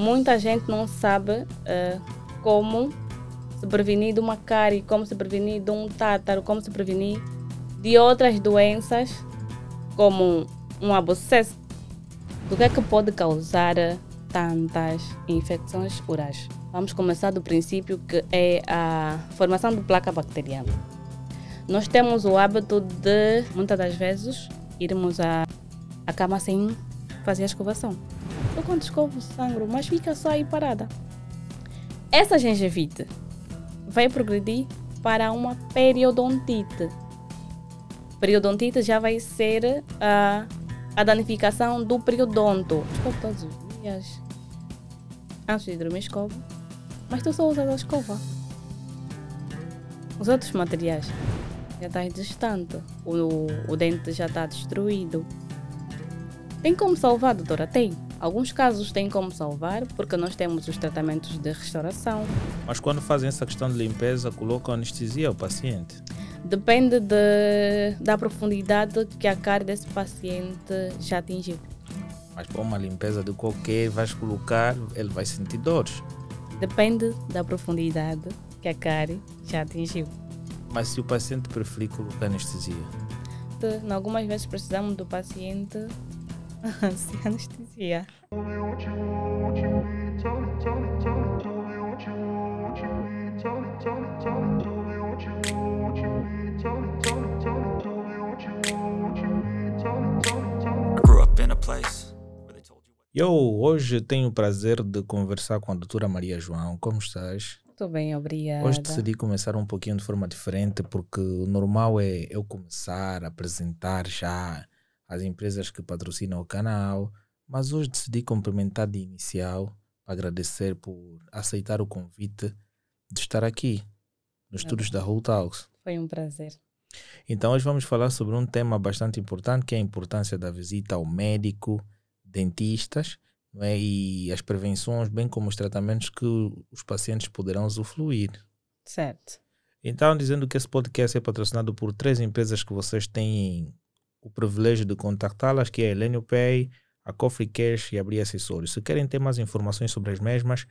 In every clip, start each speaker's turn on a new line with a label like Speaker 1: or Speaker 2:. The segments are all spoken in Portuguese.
Speaker 1: muita gente não sabe uh, como se prevenir de uma cárie, como se prevenir de um tátaro, como se prevenir de outras doenças, como um abscesso. Do que é que pode causar tantas infecções orais? Vamos começar do princípio que é a formação de placa bacteriana. Nós temos o hábito de, muitas das vezes, irmos à cama sem fazer a escovação. Eu quando escovo sangro, mas fica só aí parada. Essa gengivite vai progredir para uma periodontite. Periodontite já vai ser a, a danificação do periodonto. Escovo todos os dias. Antes de dormir, escovo. Mas tu só usas a escova. Os outros materiais já está distante. O, o dente já está destruído. Tem como salvar, doutora? Tem. Alguns casos têm como salvar, porque nós temos os tratamentos de restauração.
Speaker 2: Mas quando fazem essa questão de limpeza, colocam anestesia ao paciente?
Speaker 1: Depende de, da profundidade que a cara desse paciente já atingiu.
Speaker 2: Mas para uma limpeza de qualquer, vais colocar, ele vai sentir dores.
Speaker 1: Depende da profundidade que a cara já atingiu.
Speaker 2: Mas se o paciente preferir colocar anestesia?
Speaker 1: De, algumas vezes precisamos do paciente sem anestesia.
Speaker 2: Eu hoje tenho o prazer de conversar com a doutora Maria João. Como estás?
Speaker 1: Estou bem, obrigada.
Speaker 2: Hoje decidi começar um pouquinho de forma diferente, porque o normal é eu começar a apresentar já as empresas que patrocinam o canal, mas hoje decidi cumprimentar de inicial para agradecer por aceitar o convite de estar aqui nos estudos da Whole Talks.
Speaker 1: Foi um prazer.
Speaker 2: Então, hoje vamos falar sobre um tema bastante importante, que é a importância da visita ao médico, dentistas, não é? e as prevenções, bem como os tratamentos que os pacientes poderão usufruir.
Speaker 1: Certo.
Speaker 2: Então, dizendo que esse podcast é patrocinado por três empresas que vocês têm o privilégio de contactá-las, que é Elenio Pay, a Coffee Cash e a Bria Acessórios. Se querem ter mais informações sobre as mesmas,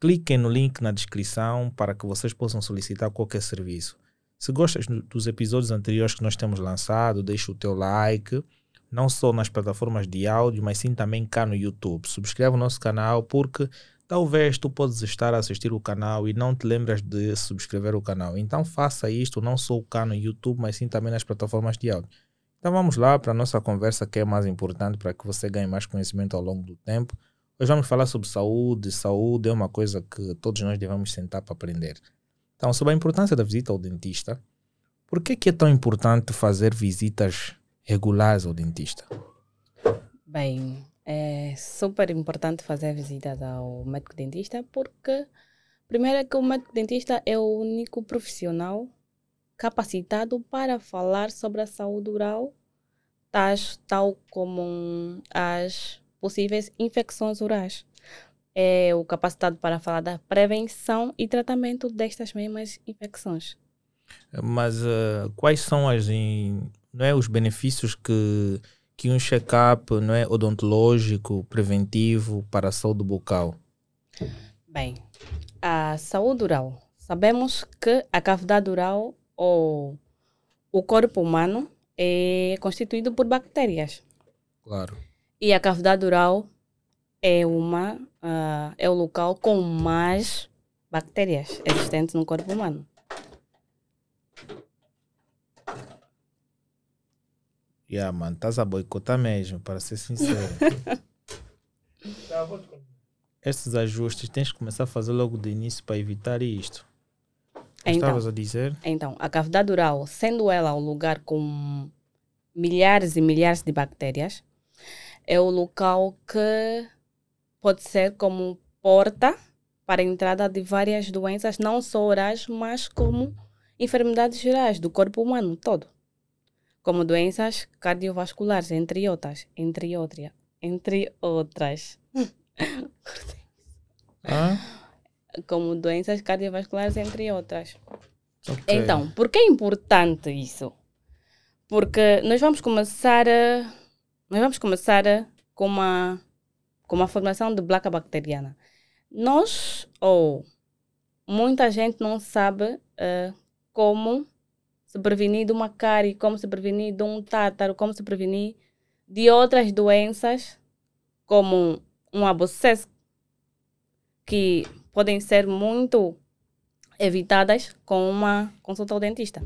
Speaker 2: cliquem no link na descrição para que vocês possam solicitar qualquer serviço. Se gostas dos episódios anteriores que nós temos lançado, deixa o teu like, não só nas plataformas de áudio, mas sim também cá no YouTube. Subscreve o nosso canal porque talvez tu podes estar a assistir o canal e não te lembras de subscrever o canal. Então faça isto não só cá no YouTube, mas sim também nas plataformas de áudio. Então vamos lá para a nossa conversa que é mais importante para que você ganhe mais conhecimento ao longo do tempo. Hoje vamos falar sobre saúde. Saúde é uma coisa que todos nós devemos sentar para aprender. Então, sobre a importância da visita ao dentista, por que, que é tão importante fazer visitas regulares ao dentista?
Speaker 1: Bem, é super importante fazer visitas ao médico dentista porque, primeiro, é que o médico dentista é o único profissional capacitado para falar sobre a saúde oral, tais, tal como as possíveis infecções orais. É o capacitado para falar da prevenção e tratamento destas mesmas infecções.
Speaker 2: Mas uh, quais são as in, não é, os benefícios que, que um check-up não é, odontológico preventivo para a saúde bucal?
Speaker 1: Bem, a saúde oral. Sabemos que a cavidade oral o, o corpo humano é constituído por bactérias.
Speaker 2: Claro.
Speaker 1: E a cavidade oral é uma uh, é o local com mais bactérias existentes no corpo humano.
Speaker 2: Yeah, mano, estás a boicotar mesmo, para ser sincero. Estes ajustes tens que começar a fazer logo de início para evitar isto. Então, Estavas a dizer?
Speaker 1: Então, a cavidade oral, sendo ela um lugar com milhares e milhares de bactérias, é o local que pode ser como porta para a entrada de várias doenças, não só orais, mas como enfermidades gerais do corpo humano todo, como doenças cardiovasculares, entre outras, entre outras, entre outras.
Speaker 2: ah?
Speaker 1: Como doenças cardiovasculares, entre outras. Okay. Então, por que é importante isso? Porque nós vamos começar a, nós vamos começar a, com uma como a formação de placa bacteriana. Nós, ou muita gente não sabe uh, como se prevenir de uma cárie, como se prevenir de um tátaro, como se prevenir de outras doenças, como um abscesso, que podem ser muito evitadas com uma consulta ao dentista.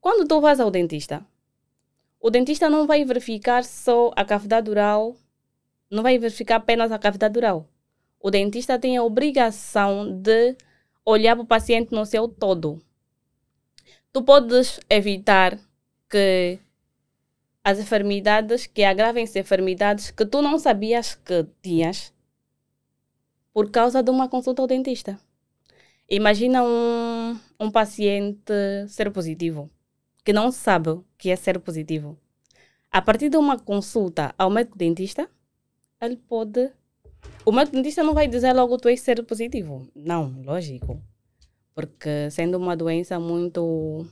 Speaker 1: Quando tu vas ao dentista, o dentista não vai verificar só a cavidade oral, não vai verificar apenas a cavidade oral. O dentista tem a obrigação de olhar para o paciente no seu todo. Tu podes evitar que as enfermidades, que agravem-se enfermidades que tu não sabias que tinhas por causa de uma consulta ao dentista. Imagina um, um paciente ser positivo, que não sabe que é ser positivo. A partir de uma consulta ao médico dentista, ele pode. O médico dentista não vai dizer logo tu és ser positivo. Não, lógico. Porque sendo uma doença muito.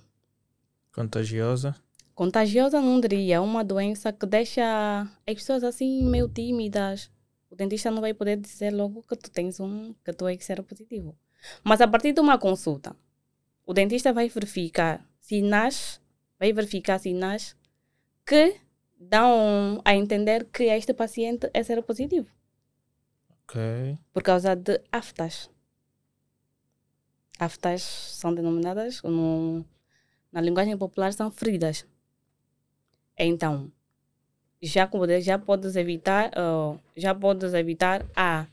Speaker 2: Contagiosa?
Speaker 1: Contagiosa não diria. É uma doença que deixa as pessoas assim meio tímidas. O dentista não vai poder dizer logo que tu tens um. que tu és ser positivo. Mas a partir de uma consulta, o dentista vai verificar sinais, vai verificar sinais que dão a entender que este paciente é seropositivo.
Speaker 2: Ok.
Speaker 1: Por causa de aftas. Aftas são denominadas no, na linguagem popular são feridas. Então, já, já podes evitar, já podes evitar a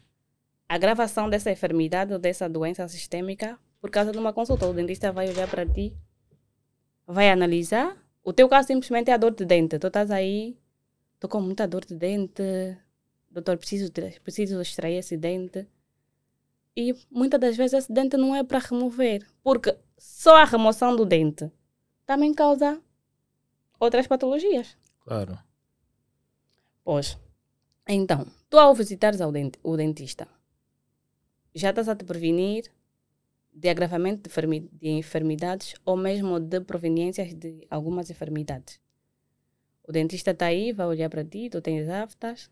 Speaker 1: agravação dessa enfermidade ou dessa doença sistêmica por causa de uma consulta. O dentista vai olhar para ti, vai analisar. O teu caso simplesmente é a dor de dente. Tu estás aí, estou com muita dor de dente, doutor, preciso, preciso extrair esse dente. E muitas das vezes esse dente não é para remover, porque só a remoção do dente também causa outras patologias.
Speaker 2: Claro.
Speaker 1: Pois, então, tu ao visitares ao o dentista, já estás a te prevenir de agravamento de, de enfermidades ou mesmo de proveniências de algumas enfermidades. O dentista está aí, vai olhar para ti, tu tens aftas.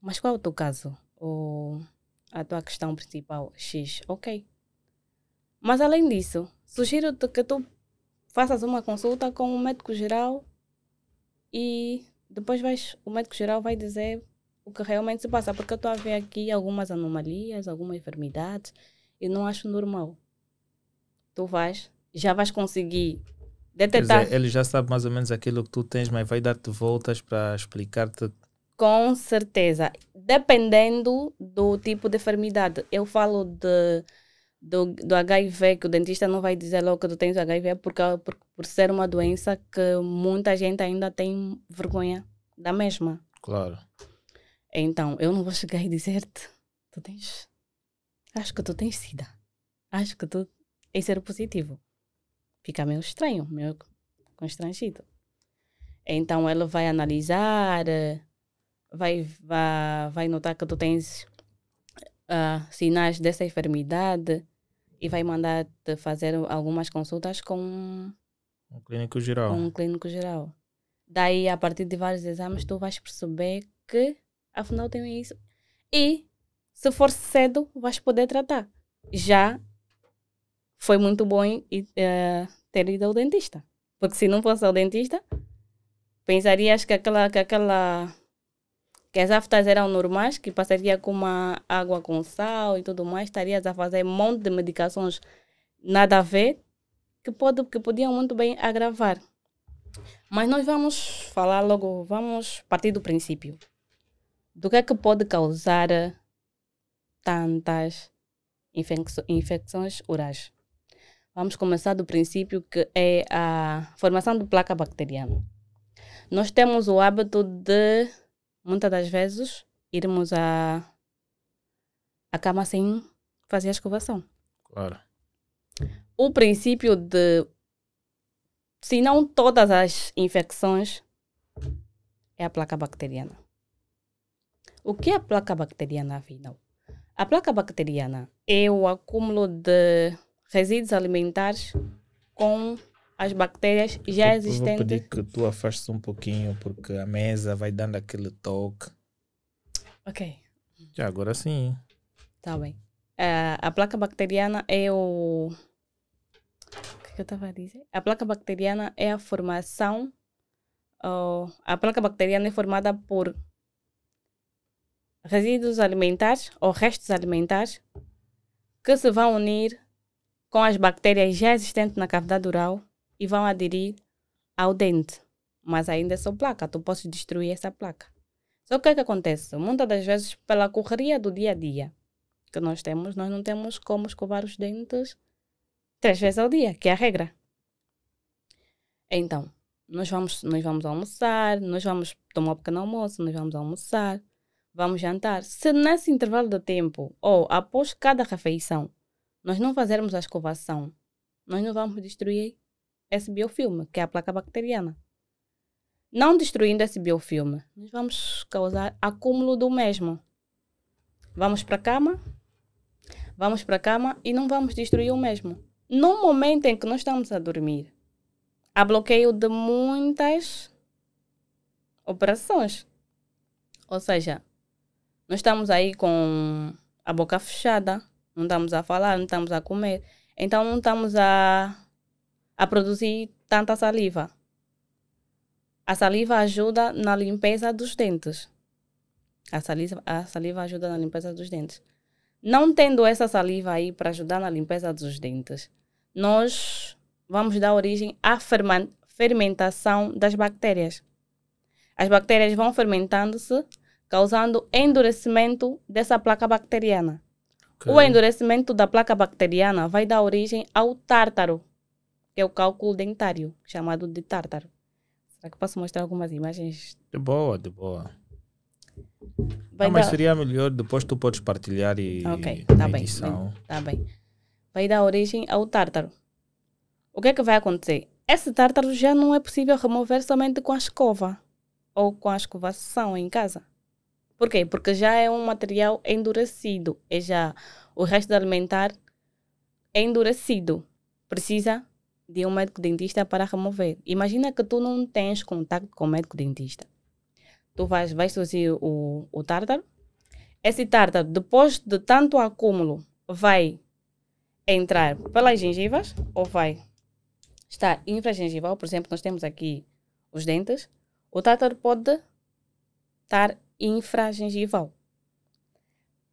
Speaker 1: Mas qual é o teu caso? Ou a tua questão principal? X, ok. Mas além disso, sugiro-te que tu faças uma consulta com o médico geral e depois vais, o médico geral vai dizer o que realmente se passa, porque eu estou a ver aqui algumas anomalias, algumas enfermidades e não acho normal. Tu vais, já vais conseguir detectar.
Speaker 2: Dizer, ele já sabe mais ou menos aquilo que tu tens, mas vai dar-te voltas para explicar-te.
Speaker 1: Com certeza. Dependendo do tipo de enfermidade. Eu falo de, do, do HIV, que o dentista não vai dizer logo que tu tens HIV, porque, por, por ser uma doença que muita gente ainda tem vergonha da mesma.
Speaker 2: Claro.
Speaker 1: Então, eu não vou chegar e dizer-te, tu tens. Acho que tu tens SIDA. Acho que tu és ser positivo. Fica meio estranho, meio constrangido. Então, ele vai analisar, vai, vai, vai notar que tu tens uh, sinais dessa enfermidade e vai mandar-te fazer algumas consultas com
Speaker 2: um clínico geral.
Speaker 1: Um clínico geral. Daí, a partir de vários exames, tu vais perceber que afinal tenho isso. E se for cedo, vais poder tratar. Já foi muito bom uh, ter ido ao dentista. Porque se não fosse ao dentista, pensarias que aquela, que aquela que as aftas eram normais, que passaria com uma água com sal e tudo mais, estarias a fazer um monte de medicações nada a ver, que, pode, que podiam muito bem agravar. Mas nós vamos falar logo, vamos partir do princípio do que é que pode causar tantas infecções orais. Vamos começar do princípio que é a formação de placa bacteriana. Nós temos o hábito de, muitas das vezes, irmos à, à cama sem fazer a escovação.
Speaker 2: Claro.
Speaker 1: O princípio de, se não todas as infecções, é a placa bacteriana. O que é a placa bacteriana, afinal? A placa bacteriana é o acúmulo de resíduos alimentares com as bactérias já existentes.
Speaker 2: Eu vou pedir que tu afastes um pouquinho, porque a mesa vai dando aquele toque.
Speaker 1: Ok,
Speaker 2: Já agora sim.
Speaker 1: tá bem. Ah, a placa bacteriana é o. O que, que eu estava a dizer? A placa bacteriana é a formação. oh, a placa bacteriana é formada por resíduos alimentares ou restos alimentares que se vão unir com as bactérias já existentes na cavidade oral e vão aderir ao dente. Mas ainda é só placa, tu podes destruir essa placa. Só que o que é que acontece? Muitas das vezes, pela correria do dia a dia que nós temos, nós não temos como escovar os dentes três vezes ao dia, que é a regra. Então, nós vamos, nós vamos almoçar, nós vamos tomar um pequeno almoço, nós vamos almoçar, vamos jantar. Se nesse intervalo de tempo ou após cada refeição nós não fazermos a escovação, nós não vamos destruir esse biofilme, que é a placa bacteriana. Não destruindo esse biofilme, nós vamos causar acúmulo do mesmo. Vamos para a cama, vamos para a cama e não vamos destruir o mesmo. No momento em que nós estamos a dormir, há bloqueio de muitas operações. Ou seja, nós estamos aí com a boca fechada, não estamos a falar, não estamos a comer. Então não estamos a, a produzir tanta saliva. A saliva ajuda na limpeza dos dentes. A saliva, a saliva ajuda na limpeza dos dentes. Não tendo essa saliva aí para ajudar na limpeza dos dentes, nós vamos dar origem à fermentação das bactérias. As bactérias vão fermentando-se, causando endurecimento dessa placa bacteriana.
Speaker 2: Ok.
Speaker 1: O endurecimento da placa bacteriana vai dar origem ao tártaro, que é o cálculo dentário, chamado de tártaro. Será que posso mostrar algumas imagens?
Speaker 2: De boa, de boa.
Speaker 1: Vai
Speaker 2: Não, mas seria melhor depois tu podes partilhar e
Speaker 1: Ok, tá bem,
Speaker 2: edição.
Speaker 1: Tá bem. Vai dar origem ao tártaro. O que é que vai acontecer? Esse tártaro já não é possível remover somente com a escova ou com a escovação em casa. Por quê? Porque já é um material endurecido. É já o resto alimentar é endurecido. Precisa de um médico dentista para remover. Imagina que tu não tens contato com o médico dentista. Tu vais, vais fazer o, o tártaro. Esse tártaro, depois de tanto acúmulo, vai entrar pelas gengivas ou vai estar infragengival. Por exemplo, nós temos aqui os dentes. O tártaro pode estar infragengival.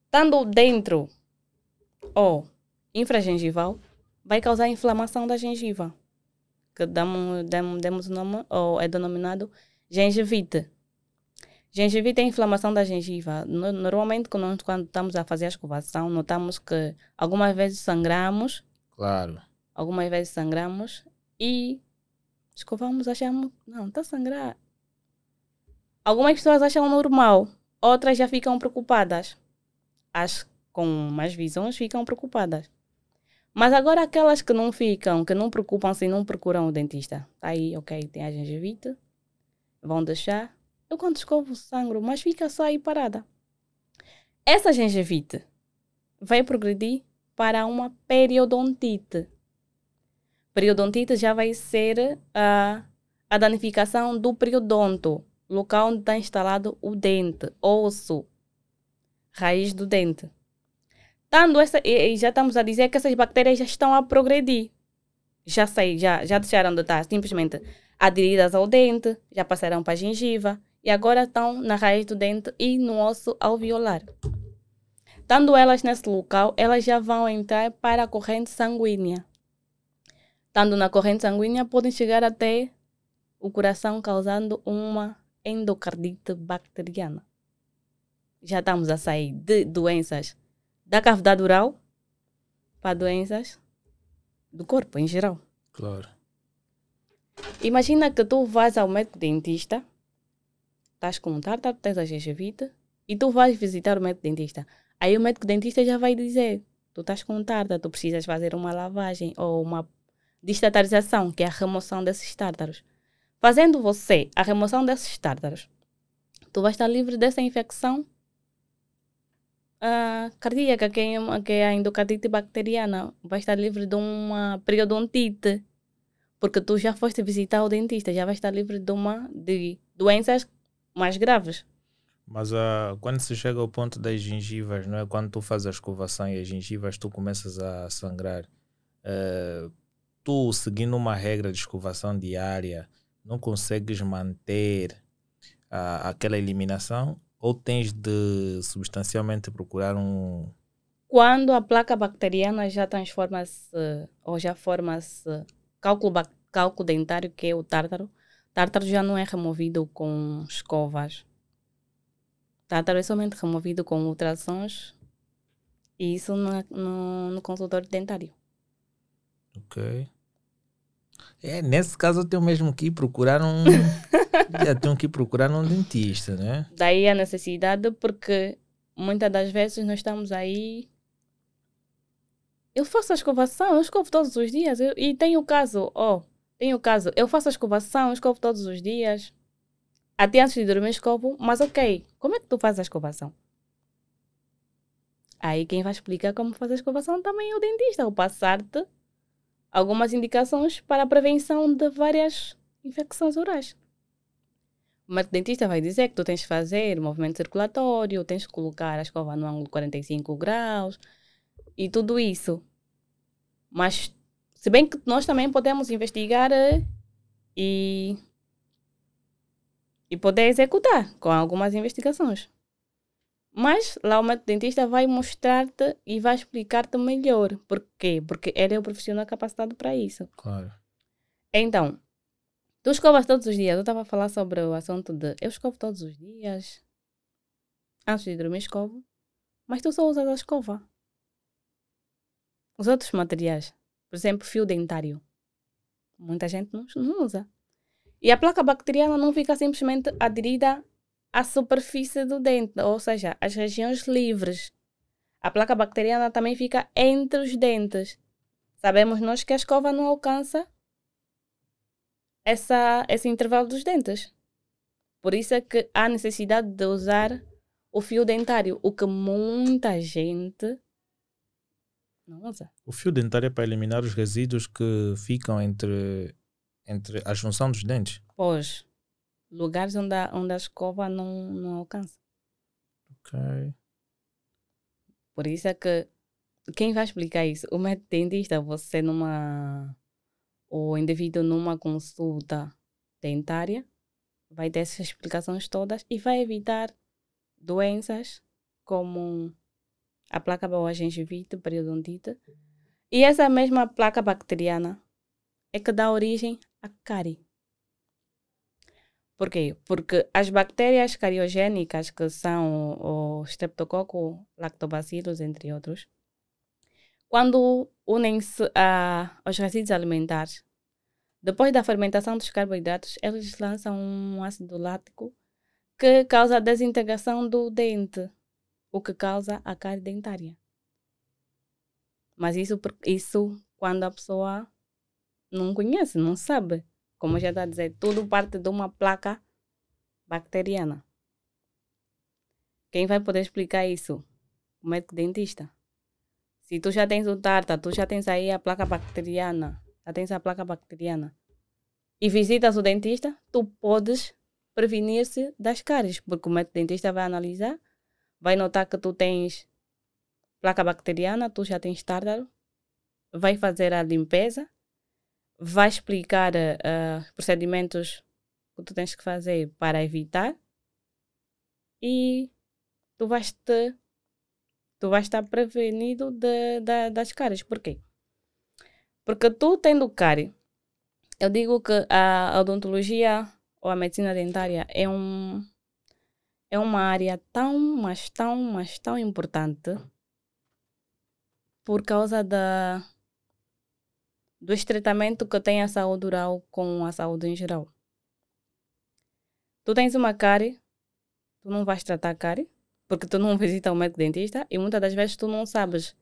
Speaker 1: Estando dentro ou infragengival, vai causar inflamação da gengiva, que damos, damos, demos o nome, ou é denominado gengivite. Gengivite é a inflamação da gengiva. No- Normalmente, quando, nós- quando estamos a fazer a escovação, notamos que algumas vezes sangramos,
Speaker 2: Claro.
Speaker 1: algumas vezes sangramos e escovamos, achamos, não, está a sangrar. Algumas pessoas acham normal, outras já ficam preocupadas. As com mais visões ficam preocupadas. Mas agora aquelas que não ficam, que não preocupam-se e não procuram o dentista. Tá aí, ok, tem a gengivite, vão deixar. Eu quando escovo sangro, mas fica só aí parada. Essa gengivite vai progredir para uma periodontite. Periodontite já vai ser a, a danificação do periodonto, local onde está instalado o dente, osso, raiz do dente. Tando essa, e já estamos a dizer que essas bactérias já estão a progredir. Já sei, já, já deixaram de estar simplesmente aderidas ao dente, já passaram para a gengiva e agora estão na raiz do dente e no osso alveolar. Estando elas nesse local, elas já vão entrar para a corrente sanguínea. Estando na corrente sanguínea, podem chegar até o coração, causando uma endocardite bacteriana. Já estamos a sair de doenças da cavidade oral para doenças do corpo em geral.
Speaker 2: Claro.
Speaker 1: Imagina que tu vais ao médico dentista, estás com um tártaro, tens a gengivite, e tu vais visitar o médico dentista. Aí o médico dentista já vai dizer, tu estás com um tártaro, tu precisas fazer uma lavagem ou uma destatarização, que é a remoção desses tártaros. Fazendo você a remoção desses tártaros, tu vais estar livre dessa infecção ah, cardíaca, que é, que é a endocardite bacteriana. Vai estar livre de uma periodontite porque tu já foste visitar o dentista, já vai estar livre de uma de doenças mais graves.
Speaker 2: Mas uh, quando se chega ao ponto das gengivas, não é? Quando tu fazes a escovação e as gengivas tu começas a sangrar, uh, tu seguindo uma regra de escovação diária, não consegues manter uh, aquela eliminação ou tens de substancialmente procurar um.
Speaker 1: Quando a placa bacteriana já transforma-se ou já forma-se cálculo, cálculo dentário, que é o tártaro, tártaro já não é removido com escovas Tártaro é somente removido com ultrassons e isso no, no, no consultório dentário.
Speaker 2: Ok. É, nesse caso eu tenho mesmo que ir procurar um. já tenho que procurar um dentista, né?
Speaker 1: Daí a necessidade, porque muitas das vezes nós estamos aí. Eu faço a escovação, eu escovo todos os dias. Eu, e tem o caso, ó, oh, tem o caso, eu faço a escovação, eu escovo todos os dias. Até antes de dormir escovo, mas ok, como é que tu fazes a escovação? Aí quem vai explicar como fazer a escovação também é o dentista, ou passar-te algumas indicações para a prevenção de várias infecções orais. Mas o dentista vai dizer que tu tens que fazer movimento circulatório, tens que colocar a escova no ângulo 45 graus e tudo isso. Mas, se bem que nós também podemos investigar eh, e e poder executar com algumas investigações. Mas lá o médico dentista vai mostrar-te e vai explicar-te melhor. Por quê? Porque ele é o profissional capacitado para isso.
Speaker 2: Claro.
Speaker 1: Então, tu escovas todos os dias. Eu estava a falar sobre o assunto de eu escovo todos os dias. Antes de dormir, escovo. Mas tu só usas a escova. Os outros materiais, por exemplo, fio dentário, muita gente não, não usa. E a placa bacteriana não fica simplesmente aderida à superfície do dente, ou seja, às regiões livres. A placa bacteriana também fica entre os dentes. Sabemos nós que a escova não alcança essa, esse intervalo dos dentes. Por isso é que há necessidade de usar o fio dentário, o que muita gente não usa.
Speaker 2: O fio dentário é para eliminar os resíduos que ficam entre entre a junção dos dentes?
Speaker 1: Pois. Lugares onde a, onde a escova não, não alcança.
Speaker 2: Ok.
Speaker 1: Por isso é que quem vai explicar isso? O médico dentista, você numa. O indivíduo numa consulta dentária vai ter essas explicações todas e vai evitar doenças como a placa boa gengivite, periodontite. E essa mesma placa bacteriana é que dá origem a cárie. Por quê? Porque as bactérias cariogênicas, que são o, streptococo, lactobacillus, entre outros, quando unem-se aos resíduos alimentares, depois da fermentação dos carboidratos, eles lançam um ácido lático que causa a desintegração do dente, o que causa a cárie dentária. Mas isso, isso quando a pessoa não conhece, não sabe. Como já está a dizer, tudo parte de uma placa bacteriana. Quem vai poder explicar isso? O médico dentista. Se tu já tens o tarta, tu já tens aí a placa bacteriana, já tens a placa bacteriana, e visitas o dentista, tu podes prevenir-se das cáries, porque o médico dentista vai analisar, vai notar que tu tens placa bacteriana, tu já tens tártaro, vai fazer a limpeza vai explicar uh, procedimentos que tu tens que fazer para evitar e tu vais te tu vais estar prevenido de, de, das cáries. Por quê? Porque tu tendo cárie, eu digo que a odontologia ou a medicina dentária é um é uma área tão, mas tão, mas tão importante por causa da do estreitamento que tem a saúde oral com a saúde em geral. Tu tens uma cárie, tu não vais tratar a cárie, porque tu não visitas o médico dentista e muitas das vezes tu não sabes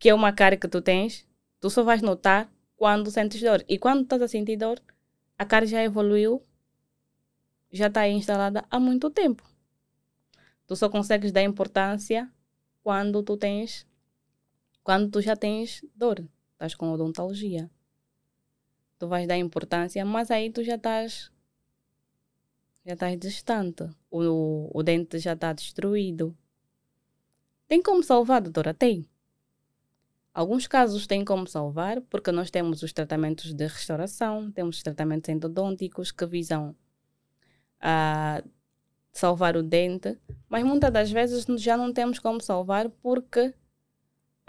Speaker 1: que é uma cárie que tu tens, tu só vais notar quando sentes dor. E quando estás a sentir dor, a cárie já evoluiu, já está instalada há muito tempo. Tu só consegues dar importância quando tu tens, quando tu já tens dor estás com odontologia. Tu vais dar importância, mas aí tu já estás já estás distante, o, o dente já está destruído. Tem como salvar, doutora? Tem. Alguns casos têm como salvar, porque nós temos os tratamentos de restauração, temos os tratamentos endodônticos que visam a uh, salvar o dente, mas muitas das vezes já não temos como salvar porque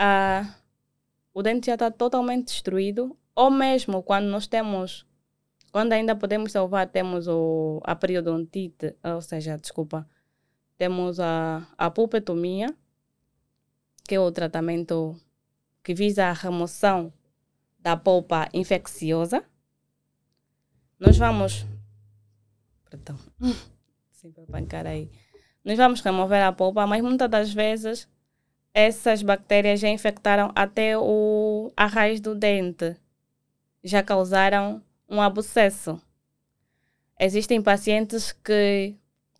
Speaker 1: uh, o dente já está totalmente destruído, ou mesmo quando nós temos, quando ainda podemos salvar, temos o, a periodontite, ou seja, desculpa, temos a, a pulpetomia, que é o tratamento que visa a remoção da polpa infecciosa. Nós vamos. Perdão. Sempre bancar aí. Nós vamos remover a polpa, mas muitas das vezes essas bactérias já infectaram até o, a raiz do dente. Já causaram um abscesso. Existem pacientes que,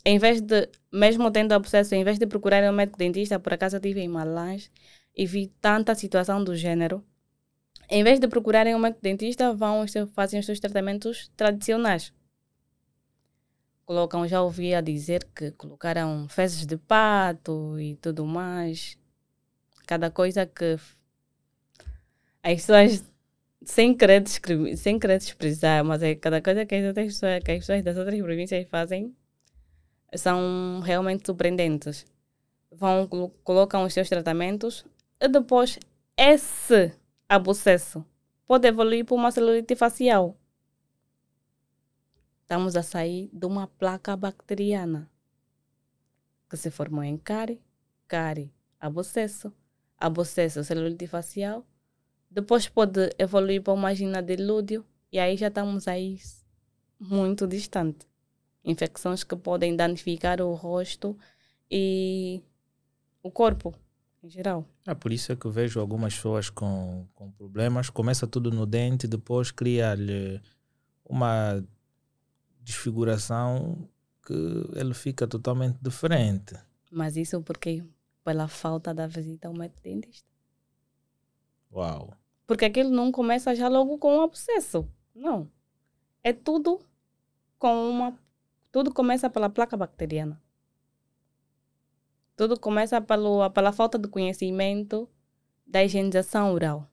Speaker 1: em vez de, mesmo tendo abscesso, em vez de procurarem um médico dentista, por acaso eu tive em Malange, e vi tanta situação do gênero. Em vez de procurarem um dentista, vão fazem os seus tratamentos tradicionais. Colocam, já ouvi a dizer que colocaram fezes de pato e tudo mais. Cada coisa que as pessoas sem querer descrever, sem querer expressar, mas é cada coisa que as outras pessoas, que as pessoas das outras províncias fazem são realmente surpreendentes. Vão colocam os seus tratamentos e depois esse abscesso pode evoluir para uma celulite facial. Estamos a sair de uma placa bacteriana que se formou em cárie, cárie, abscesso, abscesso, celulite facial. Depois pode evoluir para uma gina de lúdio e aí já estamos aí muito distante. Infecções que podem danificar o rosto e o corpo em geral.
Speaker 2: É por isso é que eu vejo algumas pessoas com, com problemas. Começa tudo no dente, depois cria-lhe uma desfiguração que ele fica totalmente diferente.
Speaker 1: Mas isso porque pela falta da visita ao médico dentista.
Speaker 2: Uau.
Speaker 1: Porque aquilo não começa já logo com um abscesso. Não. É tudo com uma. Tudo começa pela placa bacteriana. Tudo começa pelo, pela falta de conhecimento da higienização oral.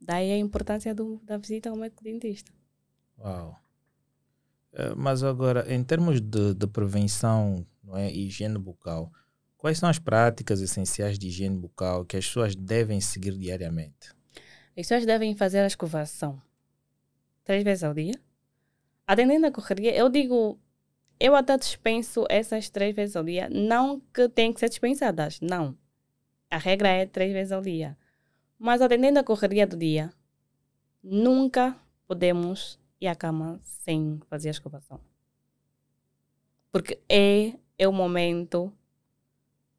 Speaker 1: Daí a importância do, da visita ao médico dentista.
Speaker 2: Uau. Eh, mas agora, em termos de, de prevenção não é, e higiene bucal, quais são as práticas essenciais de higiene bucal que as pessoas devem seguir diariamente?
Speaker 1: As pessoas devem fazer a escovação três vezes ao dia. Atendendo a correria, eu digo eu até dispenso essas três vezes ao dia. Não que tenham que ser dispensadas, não. A regra é três vezes ao dia. Mas atendendo a correria do dia, nunca podemos ir à cama sem fazer a escovação. Porque é, é o momento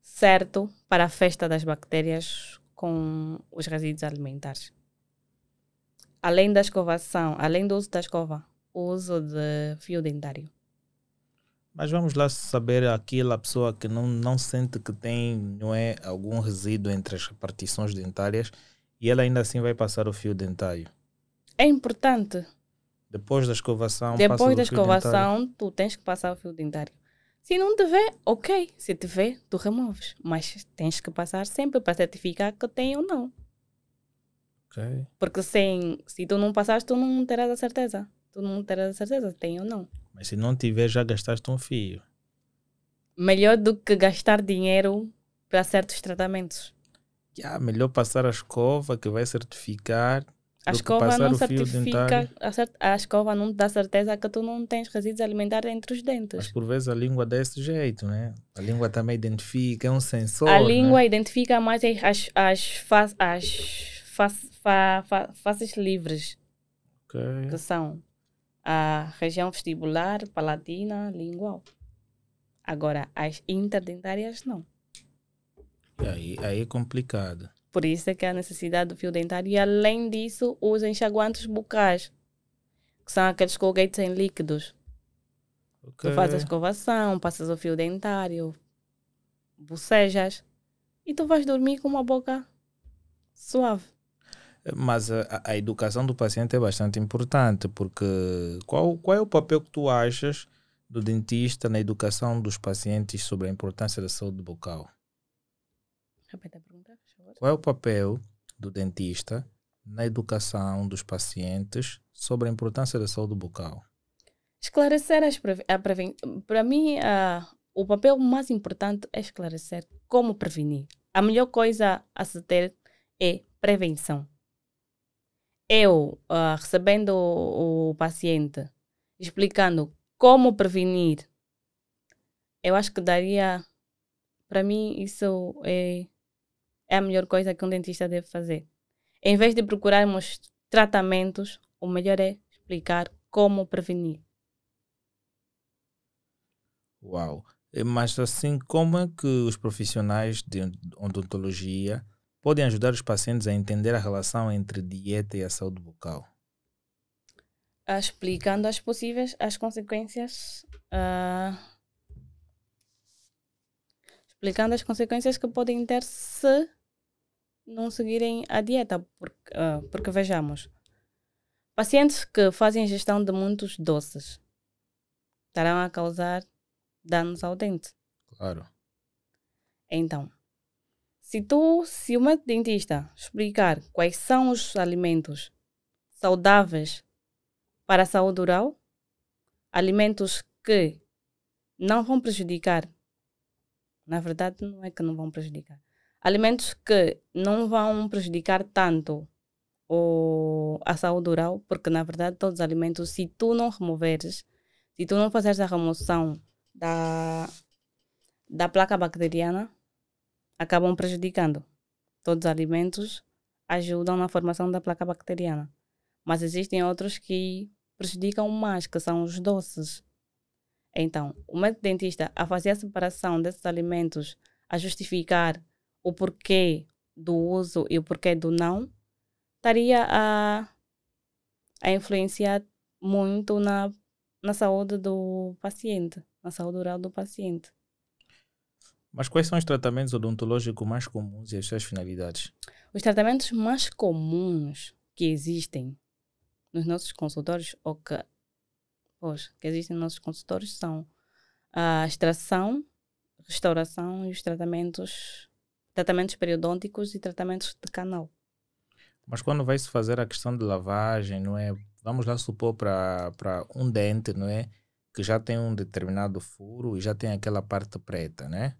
Speaker 1: certo para a festa das bactérias com os resíduos alimentares. Além da escovação, além do uso da escova, o uso de fio dentário.
Speaker 2: Mas vamos lá saber aquela pessoa que não, não sente que tem não é, algum resíduo entre as repartições dentárias e ela ainda assim vai passar o fio dentário.
Speaker 1: É importante.
Speaker 2: Depois da escovação,
Speaker 1: Depois da escovação, tu tens que passar o fio dentário. Se não tiver, ok. Se tiver, tu removes. Mas tens que passar sempre para certificar que tem ou não.
Speaker 2: Ok.
Speaker 1: Porque sem, se tu não passares, tu não terás a certeza. Tu não terás a certeza se tem ou não.
Speaker 2: Mas se não tiver, já gastaste um fio.
Speaker 1: Melhor do que gastar dinheiro para certos tratamentos.
Speaker 2: Yeah, melhor passar a escova que vai certificar.
Speaker 1: A escova não certifica, a, a, escova não dá certeza que tu não tens resíduos alimentares entre os dentes.
Speaker 2: Mas por vezes a língua desse jeito, né? A língua também identifica, é um sensor.
Speaker 1: A língua
Speaker 2: né?
Speaker 1: identifica mais as, as, fa, as fa, fa, faces livres.
Speaker 2: Okay.
Speaker 1: Que são a região vestibular, palatina, lingual. Agora, as interdentárias não.
Speaker 2: Aí, aí é complicado.
Speaker 1: Por isso é que há necessidade do fio dentário. E além disso, os enxaguantes bucais, que são aqueles colgates em líquidos. Okay. Tu fazes a escovação, passas o fio dentário, bocejas e tu vais dormir com uma boca suave.
Speaker 2: Mas a, a educação do paciente é bastante importante, porque qual, qual é o papel que tu achas do dentista na educação dos pacientes sobre a importância da saúde bucal?
Speaker 1: Repete a pergunta, por favor.
Speaker 2: Qual é o papel do dentista na educação dos pacientes sobre a importância da saúde bucal?
Speaker 1: Esclarecer as preve- a prevenção. Para mim, ah, o papel mais importante é esclarecer como prevenir. A melhor coisa a se ter é prevenção. Eu, ah, recebendo o, o paciente, explicando como prevenir, eu acho que daria. Para mim, isso é, é a melhor coisa que um dentista deve fazer. Em vez de procurarmos tratamentos, o melhor é explicar como prevenir.
Speaker 2: Uau! Eh, Mas assim, como é que os profissionais de odontologia podem ajudar os pacientes a entender a relação entre dieta e a saúde bucal?
Speaker 1: ah, explicando as possíveis as consequências ah, explicando as consequências que podem ter se não seguirem a dieta porque, ah, porque vejamos pacientes que fazem ingestão de muitos doces estarão a causar danos ao dente
Speaker 2: Claro.
Speaker 1: então se tu se o médico dentista explicar quais são os alimentos saudáveis para a saúde oral, alimentos que não vão prejudicar, na verdade não é que não vão prejudicar, alimentos que não vão prejudicar tanto o, a saúde oral, porque na verdade todos os alimentos, se tu não removeres, se tu não fazeres a remoção da, da placa bacteriana, acabam prejudicando. Todos os alimentos ajudam na formação da placa bacteriana. Mas existem outros que prejudicam mais, que são os doces. Então, o médico dentista, a fazer a separação desses alimentos, a justificar o porquê do uso e o porquê do não, estaria a, a influenciar muito na, na saúde do paciente, na saúde oral do paciente.
Speaker 2: Mas quais são os tratamentos odontológicos mais comuns e as suas finalidades?
Speaker 1: Os tratamentos mais comuns que existem nos nossos consultórios, ou que, que existem nos nossos consultórios, são a extração, restauração e os tratamentos, tratamentos periodônticos e tratamentos de canal.
Speaker 2: Mas quando vai se fazer a questão de lavagem, não é? Vamos lá supor para um dente, não é? Que já tem um determinado furo e já tem aquela parte preta, né?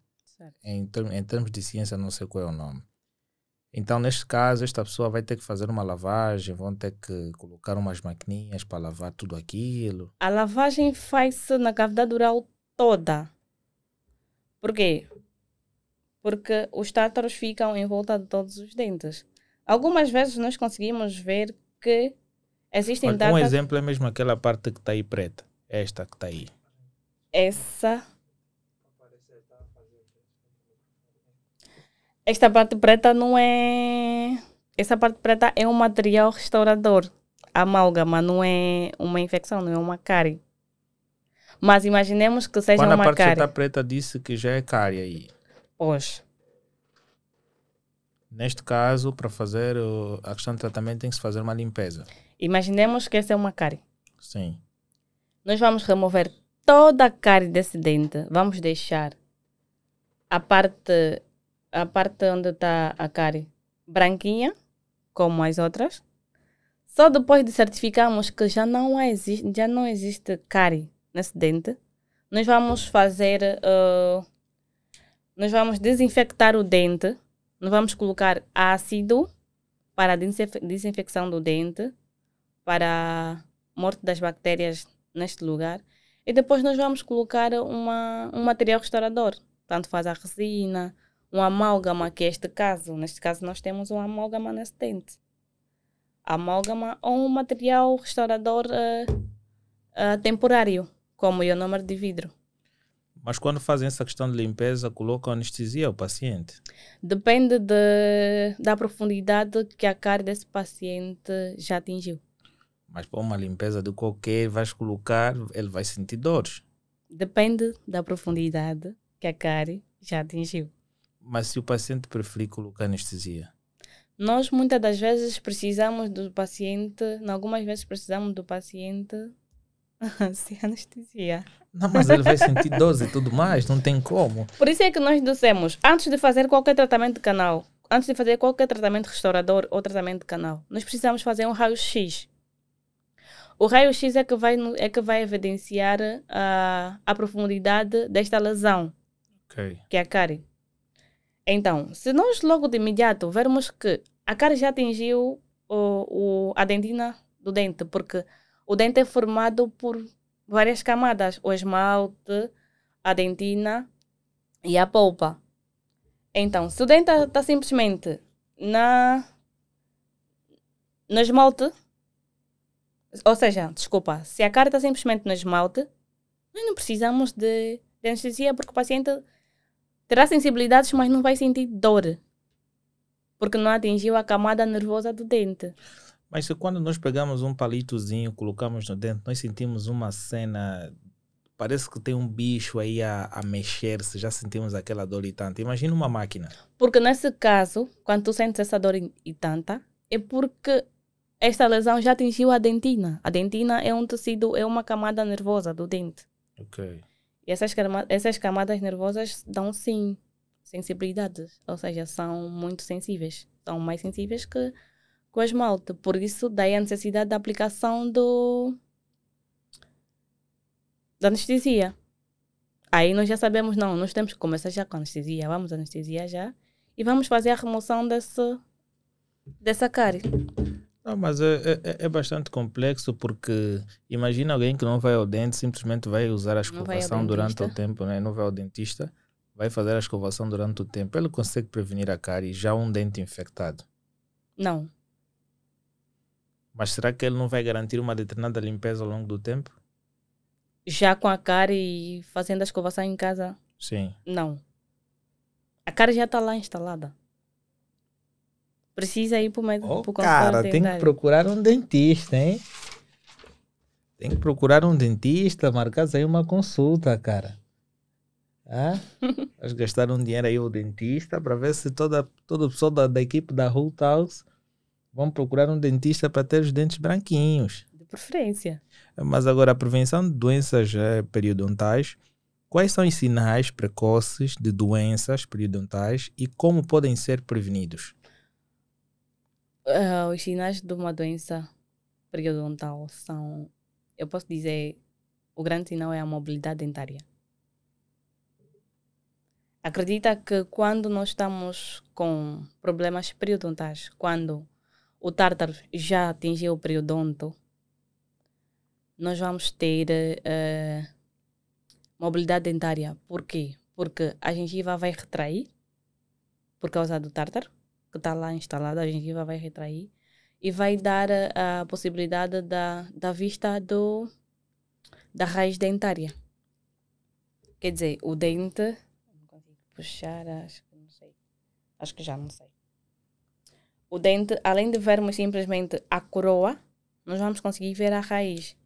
Speaker 2: Em, em termos de ciência, não sei qual é o nome. Então, neste caso, esta pessoa vai ter que fazer uma lavagem, vão ter que colocar umas maquininhas para lavar tudo aquilo.
Speaker 1: A lavagem faz-se na cavidade oral toda. Por quê? Porque os tártaros ficam em volta de todos os dentes. Algumas vezes nós conseguimos ver que existem
Speaker 2: Olha, um
Speaker 1: tártaros.
Speaker 2: exemplo é mesmo aquela parte que está aí preta. Esta que está aí.
Speaker 1: Essa. Esta parte preta não é. Essa parte preta é um material restaurador. Amálgama não é uma infecção, não é uma cárie. Mas imaginemos que seja
Speaker 2: Quando a
Speaker 1: uma
Speaker 2: parte já
Speaker 1: cárie.
Speaker 2: está preta, disse que já é cárie aí.
Speaker 1: Pois.
Speaker 2: Neste caso, para fazer o- a questão de tratamento, tem que se fazer uma limpeza.
Speaker 1: Imaginemos que essa é uma cárie.
Speaker 2: Sim.
Speaker 1: Nós vamos remover toda a cárie desse dente. Vamos deixar a parte, a parte onde está a cárie branquinha, como as outras. Só depois de certificarmos que já não, há exi- já não existe cárie nesse dente, nós vamos fazer. ah, nós vamos desinfectar o dente. Nós vamos colocar ácido para a desinfe- desinfecção do dente, para a morte das bactérias neste lugar. E depois nós vamos colocar uma, um material restaurador. Tanto faz a resina, um amálgama, que é este caso. Neste caso nós temos um amálgama nesse dente. Amálgama ou um material restaurador eh, eh, temporário, como o ionômero de vidro.
Speaker 2: Mas quando fazem essa questão de limpeza, colocam anestesia ao paciente.
Speaker 1: Depende de, da profundidade que a cárie desse paciente já atingiu.
Speaker 2: Mas para uma limpeza de qualquer, vais colocar, ele vai sentir dores.
Speaker 1: Depende da profundidade que a cárie já atingiu.
Speaker 2: Mas se o paciente preferir colocar anestesia,
Speaker 1: Nós muitas das vezes precisamos do paciente, algumas vezes precisamos do paciente sem anestesia.
Speaker 2: Não, mas ele vai sentir dose e tudo mais, não tem como.
Speaker 1: Por isso é que nós dissemos, antes de fazer qualquer tratamento de canal, antes de fazer qualquer tratamento restaurador ou tratamento de canal, nós precisamos fazer um raio-x. O raio-x é que vai, é que vai evidenciar a, a profundidade desta lesão,
Speaker 2: Ok.
Speaker 1: que é a cárie. Então, se nós logo de imediato vermos que a cárie já atingiu o, o, a dentina do dente, porque o dente é formado por várias camadas, o esmalte, a dentina e a polpa. Então, se o dente está simplesmente na no esmalte, ou seja, desculpa, se a cara está simplesmente no esmalte, nós não precisamos de, de anestesia porque o paciente terá sensibilidades, mas não vai sentir dor. Porque não atingiu a camada nervosa do dente.
Speaker 2: Mas quando nós pegamos um palitozinho, colocamos no dente, nós sentimos uma cena. Parece que tem um bicho aí a, a mexer-se, já sentimos aquela dor e tanto. Imagina uma máquina.
Speaker 1: Porque nesse caso, quando tu sentes essa dor e e tanta, é porque esta lesão já atingiu a dentina. A dentina é um tecido, é uma camada nervosa do dente.
Speaker 2: Ok.
Speaker 1: E essas, essas camadas nervosas dão sim sensibilidades, ou seja, são muito sensíveis. São mais sensíveis que, que o esmalte. Por isso, daí a necessidade da aplicação do, da anestesia. Aí nós já sabemos, não, nós temos que começar já com anestesia. Vamos anestesiar já e vamos fazer a remoção desse, dessa cárie.
Speaker 2: Não, mas é, é, é bastante complexo porque imagina alguém que não vai ao dente, simplesmente vai usar a escovação durante o tempo, né? não vai ao dentista, vai fazer a escovação durante o tempo. Ele consegue prevenir a cárie já um dente infectado.
Speaker 1: Não.
Speaker 2: Mas será que ele não vai garantir uma determinada limpeza ao longo do tempo?
Speaker 1: Já com a cárie e fazendo a escovação em casa,
Speaker 2: Sim.
Speaker 1: Não. A cara já está lá instalada. Precisa ir para o médico.
Speaker 2: Oh,
Speaker 1: pro
Speaker 2: cara, tem que procurar um dentista, hein? Tem que procurar um dentista, marcar aí uma consulta, cara. Ah? Vais gastar um dinheiro aí o dentista para ver se toda, toda pessoa da, da equipe da Whole House vão procurar um dentista para ter os dentes branquinhos.
Speaker 1: De preferência.
Speaker 2: Mas agora, a prevenção de doenças eh, periodontais, quais são os sinais precoces de doenças periodontais e como podem ser prevenidos?
Speaker 1: Ah, os sinais de uma doença periodontal são, eu posso dizer, o grande sinal é a mobilidade dentária. Acredita que quando nós estamos com problemas periodontais, quando o tártaro já atingiu o periodonto, nós vamos ter eh, mobilidade dentária. Por quê? Porque a gengiva vai retrair por causa do tártaro que está lá instalado, a gengiva vai retrair e vai dar a, a possibilidade da, da vista do, da raiz dentária. Quer dizer, o dente. Não consigo puxar, acho que não sei. Acho que já não sei. O dente, além de vermos simplesmente a coroa, nós vamos conseguir ver a raiz.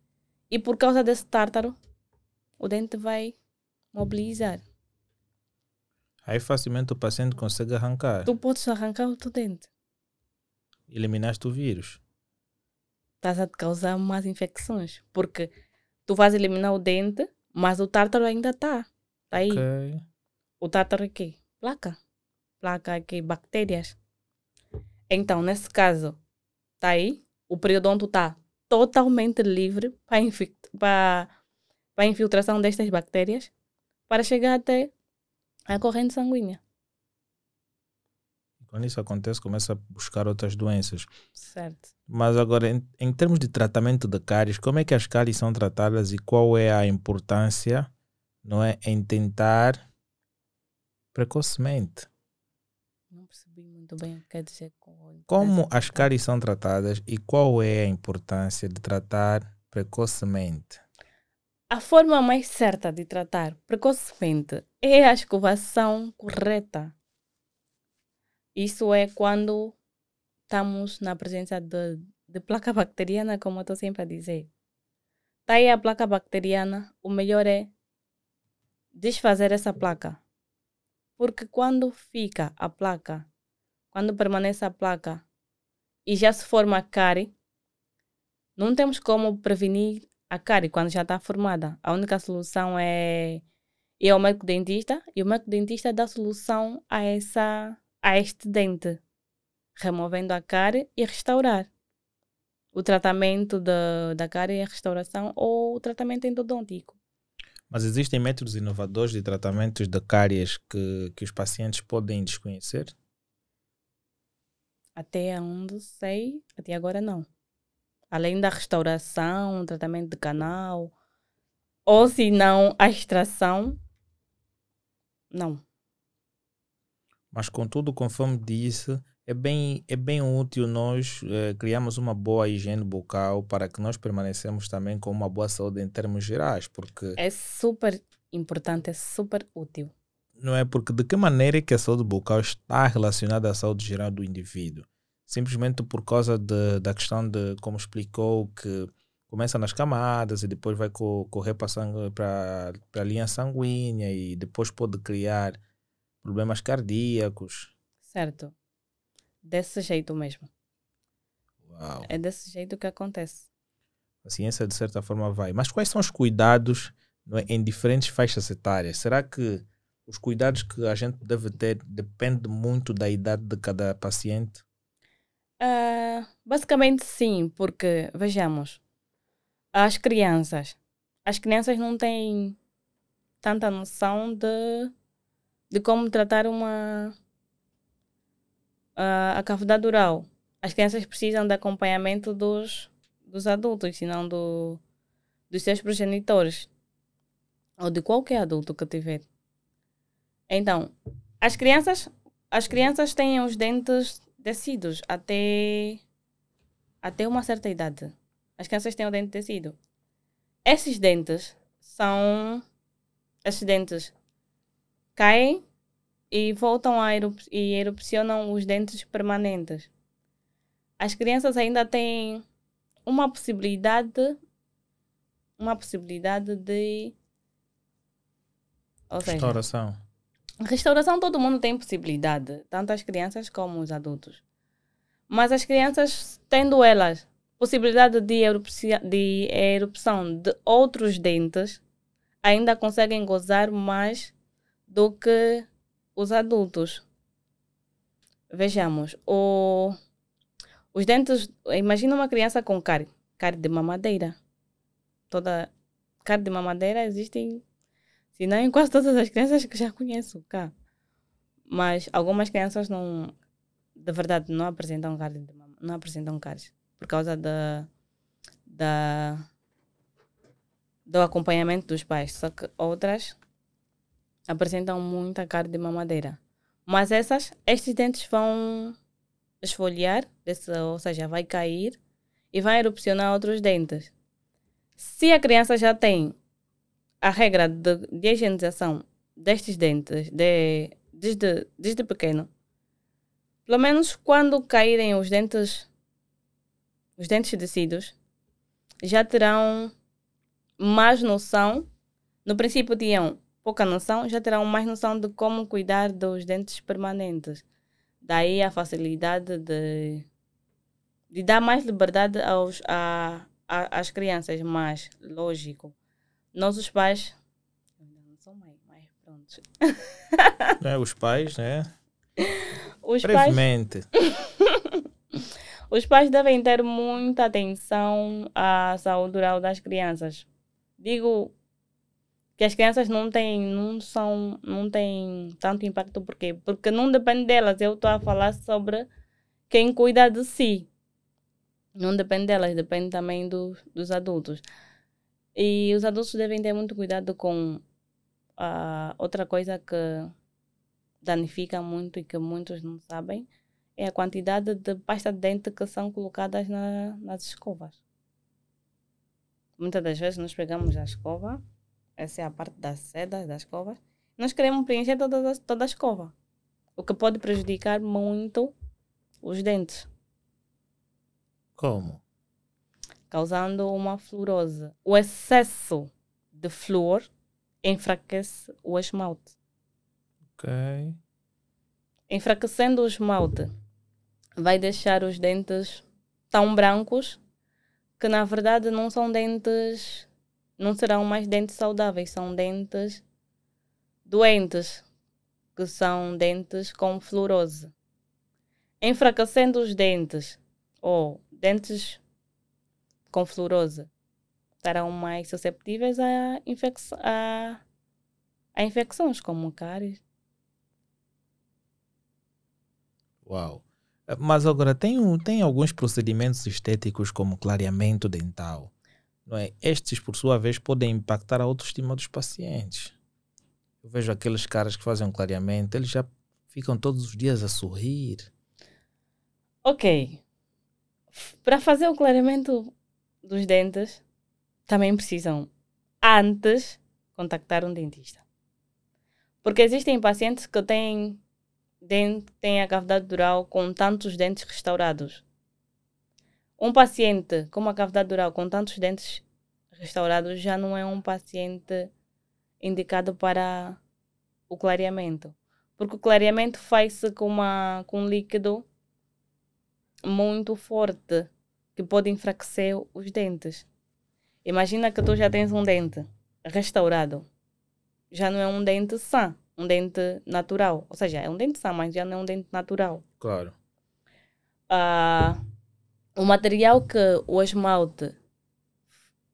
Speaker 1: E por causa desse tártaro, o dente vai mobilizar.
Speaker 2: Aí facilmente o paciente consegue arrancar.
Speaker 1: Tu podes arrancar o teu dente.
Speaker 2: Eliminaste o vírus.
Speaker 1: estás a te causar mais infecções. Porque tu vais eliminar o dente, mas o tártaro ainda está. Está aí.
Speaker 2: Ok.
Speaker 1: O tártaro é quê? Placa. Placa é quê? Bactérias. Então, nesse caso, está aí. O periodonto está totalmente livre para infiltração destas bactérias para chegar até a corrente sanguínea.
Speaker 2: Quando isso acontece, começa a buscar outras doenças.
Speaker 1: Certo.
Speaker 2: Mas agora, em, em termos de tratamento de cáries, como é que as cáries são tratadas e qual é a importância, não é, em tentar precocemente?
Speaker 1: Não percebi muito bem o que quer dizer com
Speaker 2: Como as cáries são tratadas e qual é a importância de tratar precocemente?
Speaker 1: A forma mais certa de tratar precocemente é a escovação correta. Isso é quando estamos na presença de, de placa bacteriana, como eu estou sempre a dizer. Está aí a placa bacteriana, o melhor é desfazer essa placa. Porque quando fica a placa, quando permanece a placa e já se forma a cárie, não temos como prevenir a cárie quando já está formada. A única solução é ir ao médico dentista e o médico dentista dá solução a, essa, a este dente, removendo a cárie e restaurar. O tratamento da, da cárie é a restauração ou o tratamento endodôntico.
Speaker 2: Mas existem métodos inovadores de tratamentos de cáries que, que os pacientes podem desconhecer?
Speaker 1: Até onde sei, até agora não. Além da restauração, tratamento de canal, ou se não, a extração, não.
Speaker 2: Mas contudo, conforme disse, é bem, é bem útil nós eh, criarmos uma boa higiene bucal para que nós permanecemos também com uma boa saúde em termos gerais, porque...
Speaker 1: É super importante, é super útil.
Speaker 2: Não é porque de que maneira é que a saúde bucal está relacionada à saúde geral do indivíduo? Simplesmente por causa de, da questão de, como explicou, que começa nas camadas e depois vai correr para a linha sanguínea e depois pode criar problemas cardíacos.
Speaker 1: Certo. Desse jeito mesmo.
Speaker 2: Uau.
Speaker 1: É desse jeito que acontece.
Speaker 2: A ciência, de certa forma, vai. Mas quais são os cuidados é, em diferentes faixas etárias? Será que os cuidados que a gente deve ter depende muito da idade de cada paciente?
Speaker 1: Uh, basicamente, sim, porque, vejamos, as crianças. As crianças não têm tanta noção de, de como tratar uma, a, a cavidade oral. As crianças precisam de acompanhamento dos, dos adultos, se não do, dos seus progenitores. Ou de qualquer adulto que tiver. Então, as crianças, as crianças têm os dentes descidos até, até uma certa idade. As crianças têm o dente descido. Esses dentes são. Esses dentes caem e voltam a erup e erupcionam os dentes permanentes. As crianças ainda têm uma possibilidade uma possibilidade de
Speaker 2: ou.
Speaker 1: Seja, restauração todo mundo tem possibilidade, tanto as crianças como os adultos. Mas as crianças, tendo elas possibilidade de, de erupção de outros dentes, ainda conseguem gozar mais do que os adultos. Vejamos, o, os dentes. Imagina uma criança com cárie, cárie de mamadeira. Toda cárie de mamadeira existem, se não em quase todas as crianças que já conheço cá. Mas algumas crianças não, de verdade, não apresentam cárie de mama, não apresentam cáries por causa da, da do acompanhamento dos pais. Só que outras apresentam muita cara de mamadeira. Mas essas, estes dentes vão esfoliar, ou seja, vai cair e vai erupcionar outros dentes. Se a criança já tem a regra de, de higienização destes dentes de, desde, desde pequeno, pelo menos quando caírem os dentes, os dentes descidos, já terão mais noção. No princípio tinham pouca noção, já terão mais noção de como cuidar dos dentes permanentes. Daí a facilidade de, de dar mais liberdade aos, a, a, às crianças, mas, lógico, nós os pais. Não sou mãe, mas pronto.
Speaker 2: É, os pais, né?
Speaker 1: Os
Speaker 2: Brevemente.
Speaker 1: Pais... os pais devem ter muita atenção à saúde oral das crianças. Digo que as crianças não têm, não são, não têm tanto impacto porque porque não depende delas. Eu estou a falar sobre quem cuida de si. Não depende delas, depende também do, dos adultos. E os adultos devem ter muito cuidado com uh, outra coisa que danifica muito e que muitos não sabem é a quantidade de pasta de dente que são colocadas na, nas escovas. Muitas das vezes nós pegamos a escova essa é a parte das sedas, das escovas. Nós queremos preencher toda, toda a escova. O que pode prejudicar muito os dentes.
Speaker 2: Como?
Speaker 1: Causando uma fluorose. O excesso de flúor enfraquece o esmalte.
Speaker 2: Ok.
Speaker 1: Enfraquecendo o esmalte, vai deixar os dentes tão brancos que na verdade não são dentes, não serão mais dentes saudáveis, são dentes doentes, que são dentes com fluorose. Enfraquecendo os dentes ou dentes com fluorose estarão mais susceptíveis a, infec a, a infecções como cáries.
Speaker 2: Uau! Mas agora, tem, tem alguns procedimentos estéticos como clareamento dental. Não é? Estes, por sua vez, podem impactar a autoestima dos pacientes. Eu vejo aqueles caras que fazem um clareamento, eles já ficam todos os dias a sorrir.
Speaker 1: Ok. Para fazer o clareamento dos dentes, também precisam, antes, contactar um dentista. Porque existem pacientes que têm dente tem a cavidade dural com tantos dentes restaurados. Um paciente com uma cavidade dural com tantos dentes restaurados já não é um paciente indicado para o clareamento. Porque o clareamento faz-se com, uma, com um líquido muito forte que pode enfraquecer os dentes. Imagina que tu já tens um dente restaurado. Já não é um dente sã um dente natural. Ou seja, é um dente sã, mas já não é um dente natural.
Speaker 2: Claro.
Speaker 1: Uh, o material que o esmalte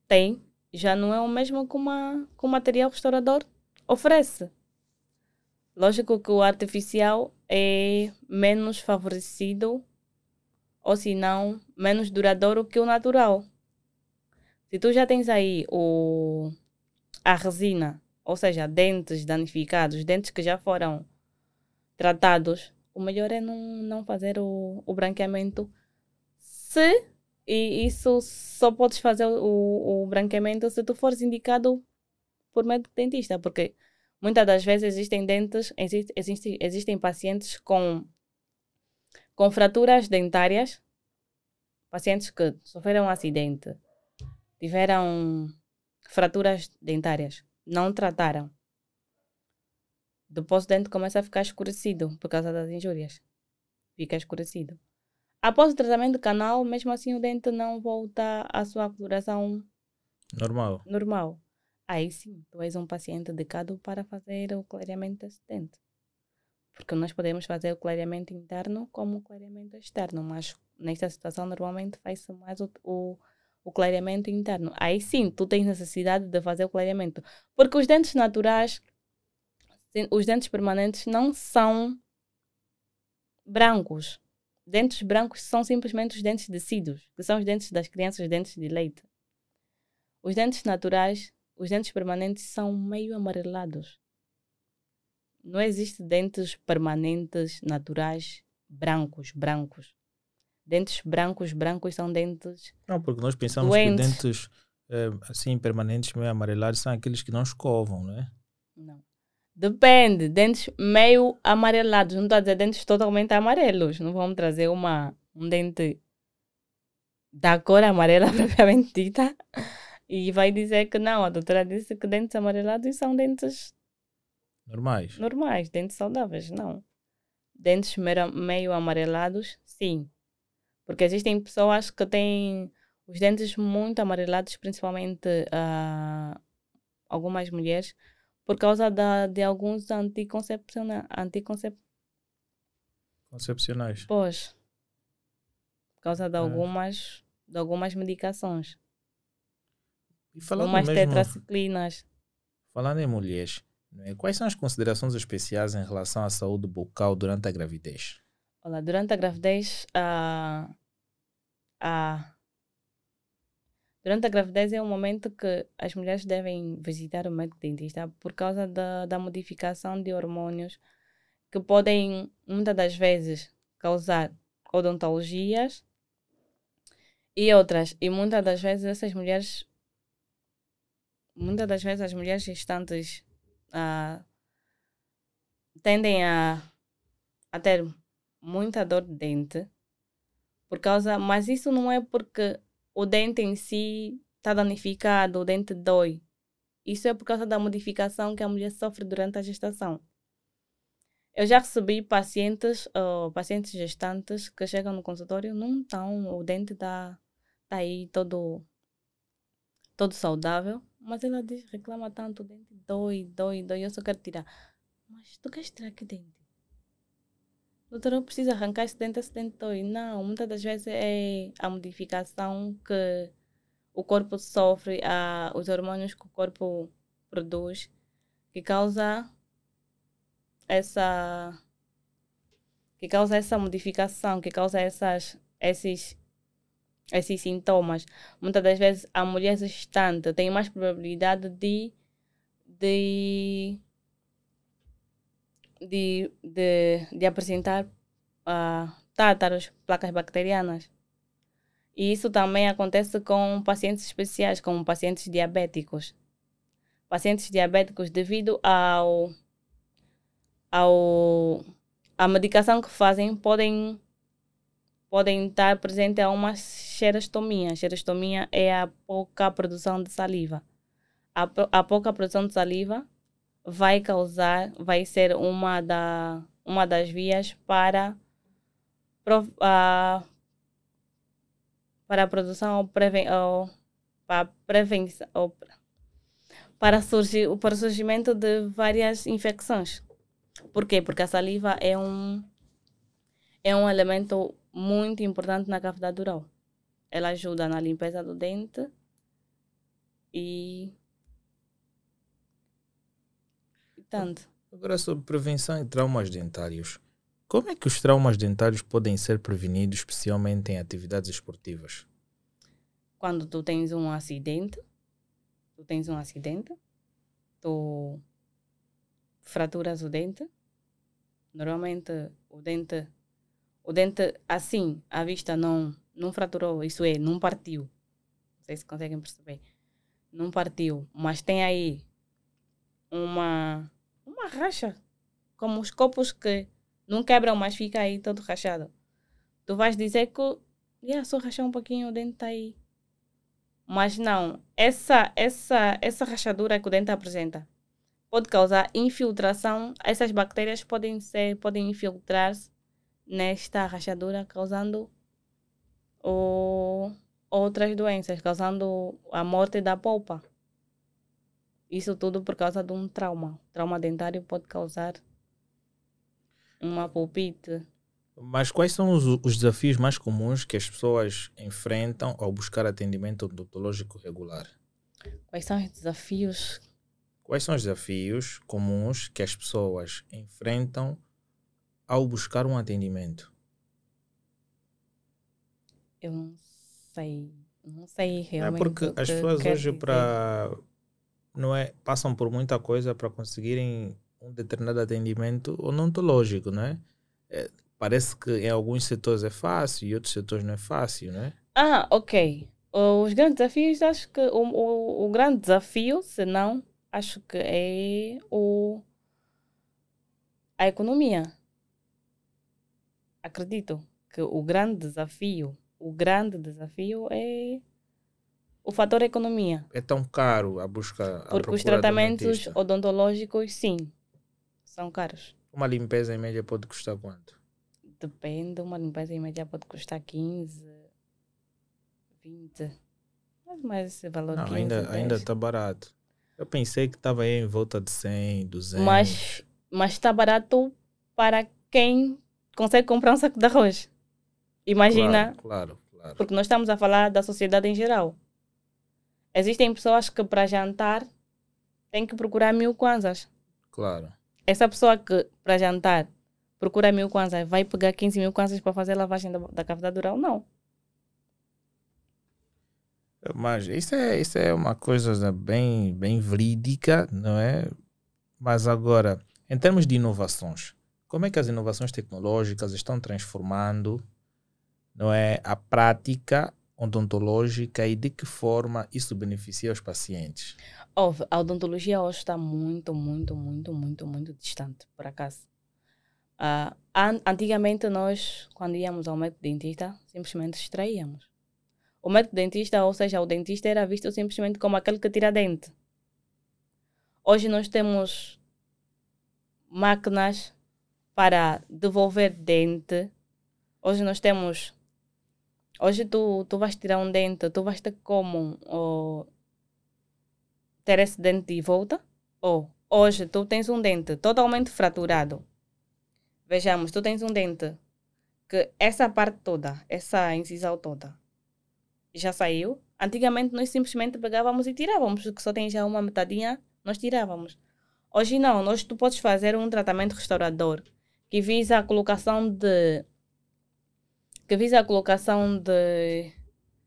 Speaker 1: tem já não é o mesmo que, uma, que o material restaurador oferece. Lógico que o artificial é menos favorecido, ou se não, menos duradouro que o natural. Se tu já tens aí o, a resina ou seja, dentes danificados, dentes que já foram tratados, o melhor é não, não fazer o, o branqueamento. Se, e isso só podes fazer o, o branqueamento se tu fores indicado por médico dentista, porque muitas das vezes existem dentes, existe, existe, existem pacientes com, com fraturas dentárias, pacientes que sofreram um acidente, tiveram fraturas dentárias não trataram. Depois o dente começa a ficar escurecido por causa das injúrias. Fica escurecido. Após o tratamento do canal, mesmo assim o dente não volta à sua coloração
Speaker 2: normal.
Speaker 1: normal. Aí sim, tu és um paciente indicado para fazer o clareamento desse dente. Porque nós podemos fazer o clareamento interno como o clareamento externo, mas nesta situação normalmente faz-se mais o, o o clareamento interno. Aí sim, tu tens necessidade de fazer o clareamento. Porque os dentes naturais, os dentes permanentes não são brancos. Dentes brancos são simplesmente os dentes decidos, que são os dentes das crianças, os dentes de leite. Os dentes naturais, os dentes permanentes são meio amarelados. Não existe dentes permanentes naturais brancos, brancos. Dentes brancos, brancos são dentes.
Speaker 2: Não, porque nós pensamos doentes. que dentes é, assim permanentes, meio amarelados, são aqueles que não escovam, não é?
Speaker 1: Não. Depende, dentes meio amarelados, não estou a dizer dentes totalmente amarelos. Não vamos trazer uma, um dente da cor amarela propriamente dita e vai dizer que não. A doutora disse que dentes amarelados são dentes
Speaker 2: normais.
Speaker 1: Normais, dentes saudáveis, não. Dentes meio amarelados, sim. Porque existem pessoas que têm os dentes muito amarelados, principalmente uh, algumas mulheres, por causa da, de alguns anticoncepcionais. Anticoncep...
Speaker 2: Concepcionais.
Speaker 1: Pois. Por causa de, é. algumas, de algumas medicações.
Speaker 2: E falando
Speaker 1: algumas
Speaker 2: mesmo,
Speaker 1: tetraciclinas.
Speaker 2: Falando em mulheres, né, quais são as considerações especiais em relação à saúde bucal durante a gravidez?
Speaker 1: Olha, durante a gravidez, uh, durante a gravidez é um momento que as mulheres devem visitar o médico dentista por causa da, da modificação de hormônios que podem, muitas das vezes, causar odontologias e outras. E muitas das vezes essas mulheres, muitas das vezes as mulheres gestantes uh, tendem a, a ter muita dor de dente por causa, mas isso não é porque o dente em si está danificado, o dente dói. Isso é por causa da modificação que a mulher sofre durante a gestação. Eu já recebi pacientes, uh, pacientes gestantes que chegam no consultório, não estão, o dente está tá aí todo, todo saudável, mas ela diz, reclama tanto, o dente dói, dói, dói, eu só quero tirar. Mas tu queres tirar que dente? Doutor, eu preciso arrancar esse dente, esse dente dói. Não, muitas das vezes é a modificação que o corpo sofre, a, os hormônios que o corpo produz, que causa essa que causa essa modificação, que causa essas, esses, esses sintomas. Muitas das vezes a mulher gestante tem mais probabilidade de, de, de, de, de apresentar uh, tátaros, placas bacterianas. E isso também acontece com pacientes especiais, como pacientes diabéticos. Pacientes diabéticos, devido ao, ao a medicação que fazem, podem, podem estar presente a uma xerostomia. Xerostomia é a pouca produção de saliva. A, a pouca produção de saliva vai causar, vai ser uma, da, uma das vias para, para a produção ou, preven ou para prevenção para, surgir, para o surgimento de várias infecções. Por quê? Porque a saliva é um, é um elemento muito importante na cavidade oral. Ela ajuda na limpeza do dente e. e tanto.
Speaker 2: Agora, sobre prevenção e traumas dentários. Como é que os traumas dentários podem ser prevenidos, especialmente em atividades esportivas?
Speaker 1: Quando tu tens um acidente, tu tens um acidente, tu fraturas o dente. Normalmente o dente, o dente assim, à vista não, não fraturou, isso é, não partiu. Não sei se conseguem perceber. Não partiu, mas tem aí uma, uma racha, como os copos que não quebram, mas fica aí todo rachado. Tu vais dizer que yeah, só rachar um pouquinho, o dente está aí. Mas não, essa, essa, essa rachadura que o dente apresenta pode causar infiltração. Essas bactérias podem ser, podem infiltrar-se nesta rachadura, causando o, outras doenças, causando a morte da polpa. Isso tudo por causa de um trauma. Trauma dentário pode causar uma pulpite.
Speaker 2: Mas quais são os, os, desafios mais comuns que as pessoas enfrentam ao buscar atendimento odontológico regular?
Speaker 1: Quais são os desafios?
Speaker 2: Quais são os desafios comuns que as pessoas enfrentam ao buscar um atendimento?
Speaker 1: Eu não sei. Não sei
Speaker 2: é
Speaker 1: realmente.
Speaker 2: É porque as pessoas hoje para não é passam por muita coisa para conseguirem um determinado atendimento odontológico, né? É, parece que em alguns setores é fácil e outros setores não é fácil, né?
Speaker 1: Ah, ok. Os grandes desafios, acho que o, o, o grande desafio, se não, acho que é o, a economia. Acredito que o grande desafio, o grande desafio é o fator economia.
Speaker 2: É tão caro a busca.
Speaker 1: Porque os tratamentos odontológicos, sim, são caros.
Speaker 2: Uma limpeza em média pode custar quanto?
Speaker 1: Depende, uma limpeza em média pode custar 15, 20. Mas esse valor
Speaker 2: Não,
Speaker 1: 15,
Speaker 2: ainda, ainda está barato. Eu pensei que estava aí em volta de 100, 200.
Speaker 1: Mas mas está barato para quem consegue comprar um saco de arroz. Imagina.
Speaker 2: Claro, claro, claro.
Speaker 1: Porque nós estamos a falar da sociedade em geral. Existem pessoas que para jantar têm que procurar mil kwanzas.
Speaker 2: Claro
Speaker 1: essa pessoa que para jantar procura mil kwanzas vai pegar 15 mil kwanzas para fazer a lavagem da, da cavidade oral? Não.
Speaker 2: Mas isso é, isso é uma coisa bem, bem verídica, não é? Mas agora, em termos de inovações, como é que as inovações tecnológicas estão transformando não é, a prática odontológica e de que forma isso beneficia os pacientes?
Speaker 1: Óbvio, a odontologia hoje está muito, muito, muito, muito, muito distante, por acaso. Uh, an antigamente nós, quando íamos ao médico dentista, simplesmente extraíamos. O médico dentista, ou seja, o dentista era visto simplesmente como aquele que tira dente. Hoje nós temos máquinas para devolver dente. Hoje nós temos. Hoje tu, tu vais tirar um dente, tu vais ter como ter esse dente de volta? Ou hoje tu tens um dente totalmente fraturado. Vejamos, tu tens um dente que essa parte toda, essa incisão toda, já saiu. Antigamente nós simplesmente pegávamos e tirávamos, porque só tem já uma metadinha, nós tirávamos. Hoje não, nós tu podes fazer um tratamento restaurador que visa a colocação de que visa a colocação de,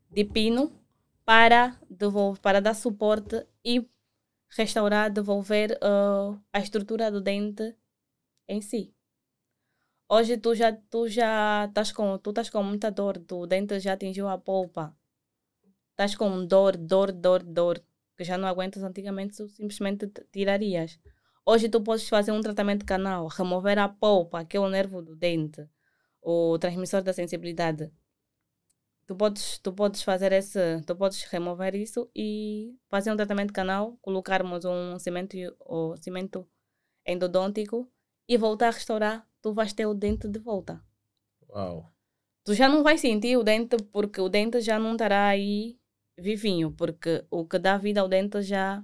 Speaker 1: de pino para devolver, para dar suporte e restaurar, devolver uh, a estrutura do dente em si. Hoje tu já tu já estás com tu estás com muita dor, o dente já atingiu a polpa. Estás com dor, dor, dor, dor, que já não aguentas antigamente, tu simplesmente tirarias. Hoje tu podes fazer um tratamento canal, remover a polpa, que é nervo do dente, o transmissor da sensibilidade. Tu podes, tu podes fazer esse, tu podes remover isso e fazer um tratamento canal, colocarmos um cimento, o cimento endodôntico e voltar a restaurar, tu vais ter o dente de volta.
Speaker 2: Uau.
Speaker 1: Tu já não vais sentir o dente porque o dente já não estará aí vivinho, porque o que dá vida ao dente já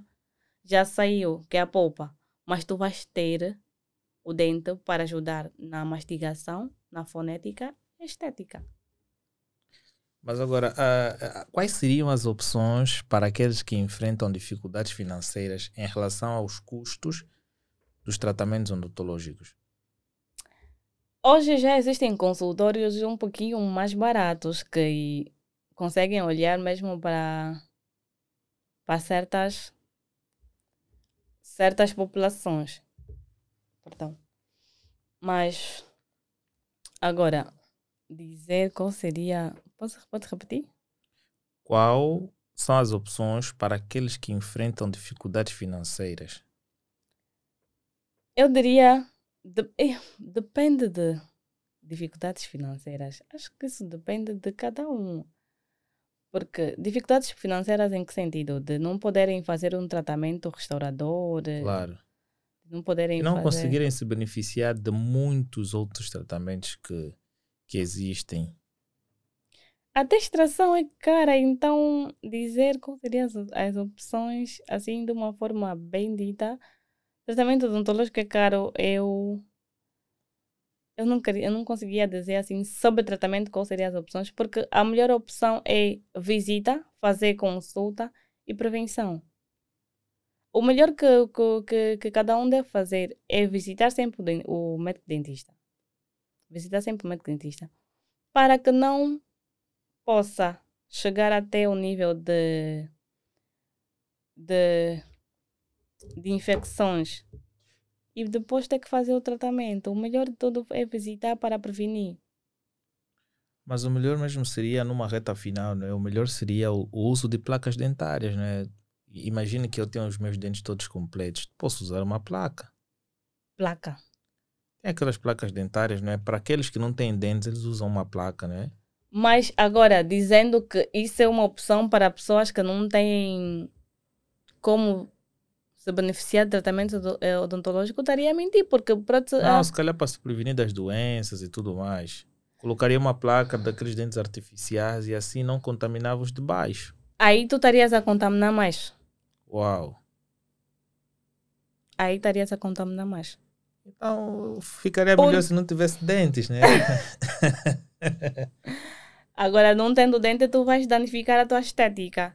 Speaker 1: já saiu, que é a polpa mas tu vais ter o dente para ajudar na mastigação, na fonética estética.
Speaker 2: Mas agora, uh, uh, quais seriam as opções para aqueles que enfrentam dificuldades financeiras em relação aos custos dos tratamentos odontológicos?
Speaker 1: Hoje já existem consultórios um pouquinho mais baratos que conseguem olhar mesmo para, para certas certas populações. Perdão. Mas agora dizer qual seria. Posso, pode repetir?
Speaker 2: Qual são as opções para aqueles que enfrentam dificuldades financeiras?
Speaker 1: Eu diria. De, eh, depende de dificuldades financeiras. Acho que isso depende de cada um. Porque dificuldades financeiras em que sentido? De não poderem fazer um tratamento restaurador?
Speaker 2: Claro.
Speaker 1: Não poderem
Speaker 2: não
Speaker 1: fazer...
Speaker 2: conseguirem se beneficiar de muitos outros tratamentos que, que existem.
Speaker 1: A extração é cara, então dizer quais seriam as, as opções, assim, de uma forma bem dita. Tratamento odontológico é caro, eu eu não, queria, eu não conseguia dizer assim sobre tratamento quais seriam as opções, porque a melhor opção é visita, fazer consulta e prevenção. O melhor que, que, que cada um deve fazer é visitar sempre o médico dentista. Visitar sempre o médico dentista. Para que não possa chegar até o nível de, de, de infecções e depois ter que fazer o tratamento. O melhor de tudo é visitar para prevenir.
Speaker 2: Mas o melhor mesmo seria numa reta final, né? O melhor seria o, o uso de placas dentárias, né? Imagine que eu tenho os meus dentes todos completos. Posso usar uma placa.
Speaker 1: Placa.
Speaker 2: Tem aquelas placas dentárias, né? Para aqueles que não têm dentes, eles usam uma placa, né?
Speaker 1: Mas agora, dizendo que isso é uma opção para pessoas que não têm como se beneficiar de tratamento eh, odontológico, estaria a mentir, porque para
Speaker 2: Não, se calhar para se prevenir das doenças e tudo mais. Colocaria uma placa daqueles dentes artificiais e assim não contaminava os de baixo.
Speaker 1: Aí tu estarias a contaminar mais.
Speaker 2: Uau.
Speaker 1: Aí estarias a contaminar mais.
Speaker 2: Então ficaria melhor se não tivesse dentes, né?
Speaker 1: Agora, não tendo dente, tu vais danificar a tua estética.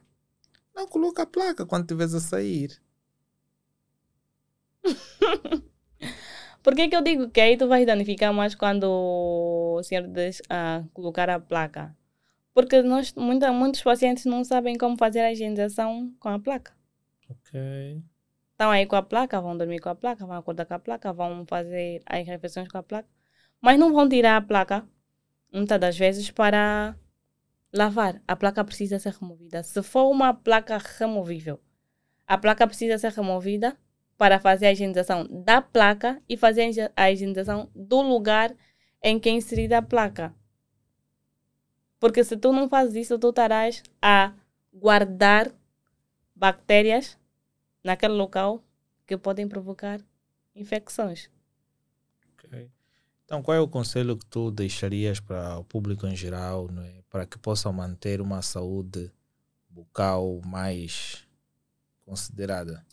Speaker 2: Não, coloca a placa quando estiveres a sair.
Speaker 1: Por que, que eu digo que aí tu vais danificar mais quando o senhor diz a colocar a placa? Porque nós, muita, muitos pacientes não sabem como fazer a higienização com a placa.
Speaker 2: Ok.
Speaker 1: Estão aí com a placa, vão dormir com a placa, vão acordar com a placa, vão fazer as refeições com a placa. Mas não vão tirar a placa, muitas das vezes, para lavar. A placa precisa ser removida. Se for uma placa removível, a placa precisa ser removida para fazer a higienização da placa e fazer a higienização do lugar em que é inserida a placa. Porque se tu não fazes isso, tu estarás a guardar bactérias naquele local que podem provocar infecções.
Speaker 2: Okay. Então, qual é o conselho que tu deixarias para o público em geral, é? para que possam manter uma saúde bucal mais considerada?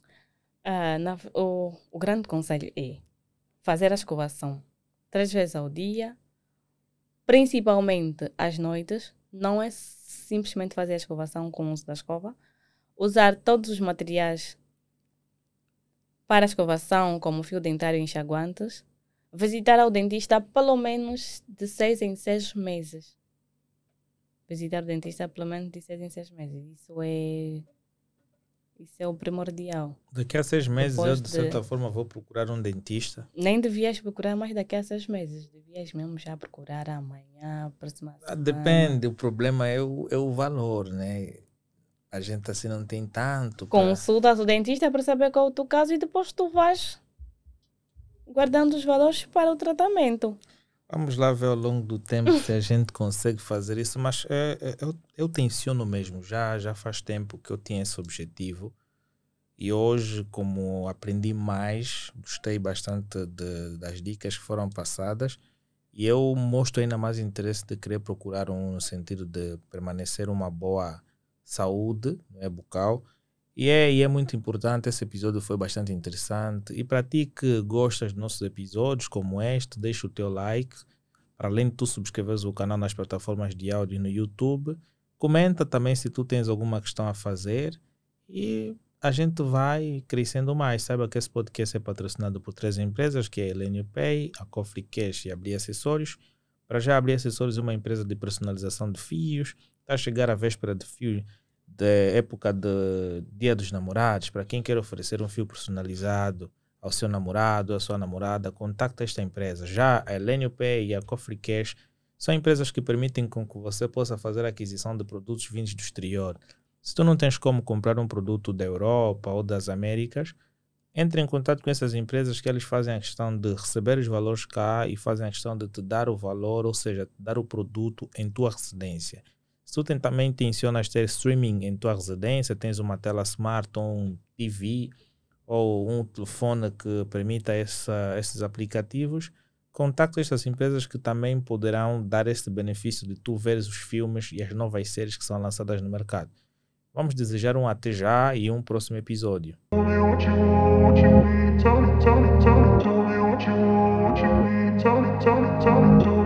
Speaker 1: Ah, na, o, o grande conselho é fazer a escovação três vezes ao dia, principalmente às noites. Não é simplesmente fazer a escovação com o uso da escova. Usar todos os materiais para a escovação, como fio dentário e enxaguantes visitar ao dentista pelo menos de seis em seis meses. Visitar o dentista pelo menos de seis em seis meses. Isso é. Isso é o primordial.
Speaker 2: Daqui a seis meses Depois eu, de certa de... forma, vou procurar um dentista.
Speaker 1: Nem devias procurar mais daqui a seis meses. Devias mesmo já procurar amanhã, próxima ah, semana.
Speaker 2: Depende. O problema é o, é o valor, né? A gente assim não tem tanto.
Speaker 1: Pra... Consulta o dentista para saber qual é o teu caso e depois tu vais guardando os valores para o tratamento.
Speaker 2: Vamos lá ver ao longo do tempo se a gente consegue fazer isso, mas é, é, eu, eu tenciono mesmo, já, já faz tempo que eu tinha esse objetivo e hoje, como aprendi mais, gostei bastante de, das dicas que foram passadas e eu mostro ainda mais interesse de querer procurar um no sentido de permanecer uma boa saúde né, bucal e é, e é muito importante, esse episódio foi bastante interessante. E para ti que gostas dos nossos episódios, como este, deixa o teu like. Para além de tu subscreveres o canal nas plataformas de áudio no YouTube, comenta também se tu tens alguma questão a fazer. E a gente vai crescendo mais. Saiba que esse podcast é patrocinado por três empresas, que é a Elenio Pay, a Coffee Cash e a Abrir Acessórios. Para já Abrir Acessórios é uma empresa de personalização de fios. Está a chegar a véspera de fios da época de Dia dos Namorados, para quem quer oferecer um fio personalizado ao seu namorado, à sua namorada, contacte esta empresa. Já a Elenio Pay e a Coffee Cash são empresas que permitem com que você possa fazer a aquisição de produtos vindos do exterior. Se tu não tens como comprar um produto da Europa ou das Américas, entre em contato com essas empresas que eles fazem a questão de receber os valores cá e fazem a questão de te dar o valor, ou seja, te dar o produto em tua residência. Se tu tem, também intencionas ter streaming em tua residência, tens uma tela smart ou um TV ou um telefone que permita essa, esses aplicativos, contacte estas empresas que também poderão dar esse benefício de tu veres os filmes e as novas séries que são lançadas no mercado. Vamos desejar um até já e um próximo episódio. I grew up in a place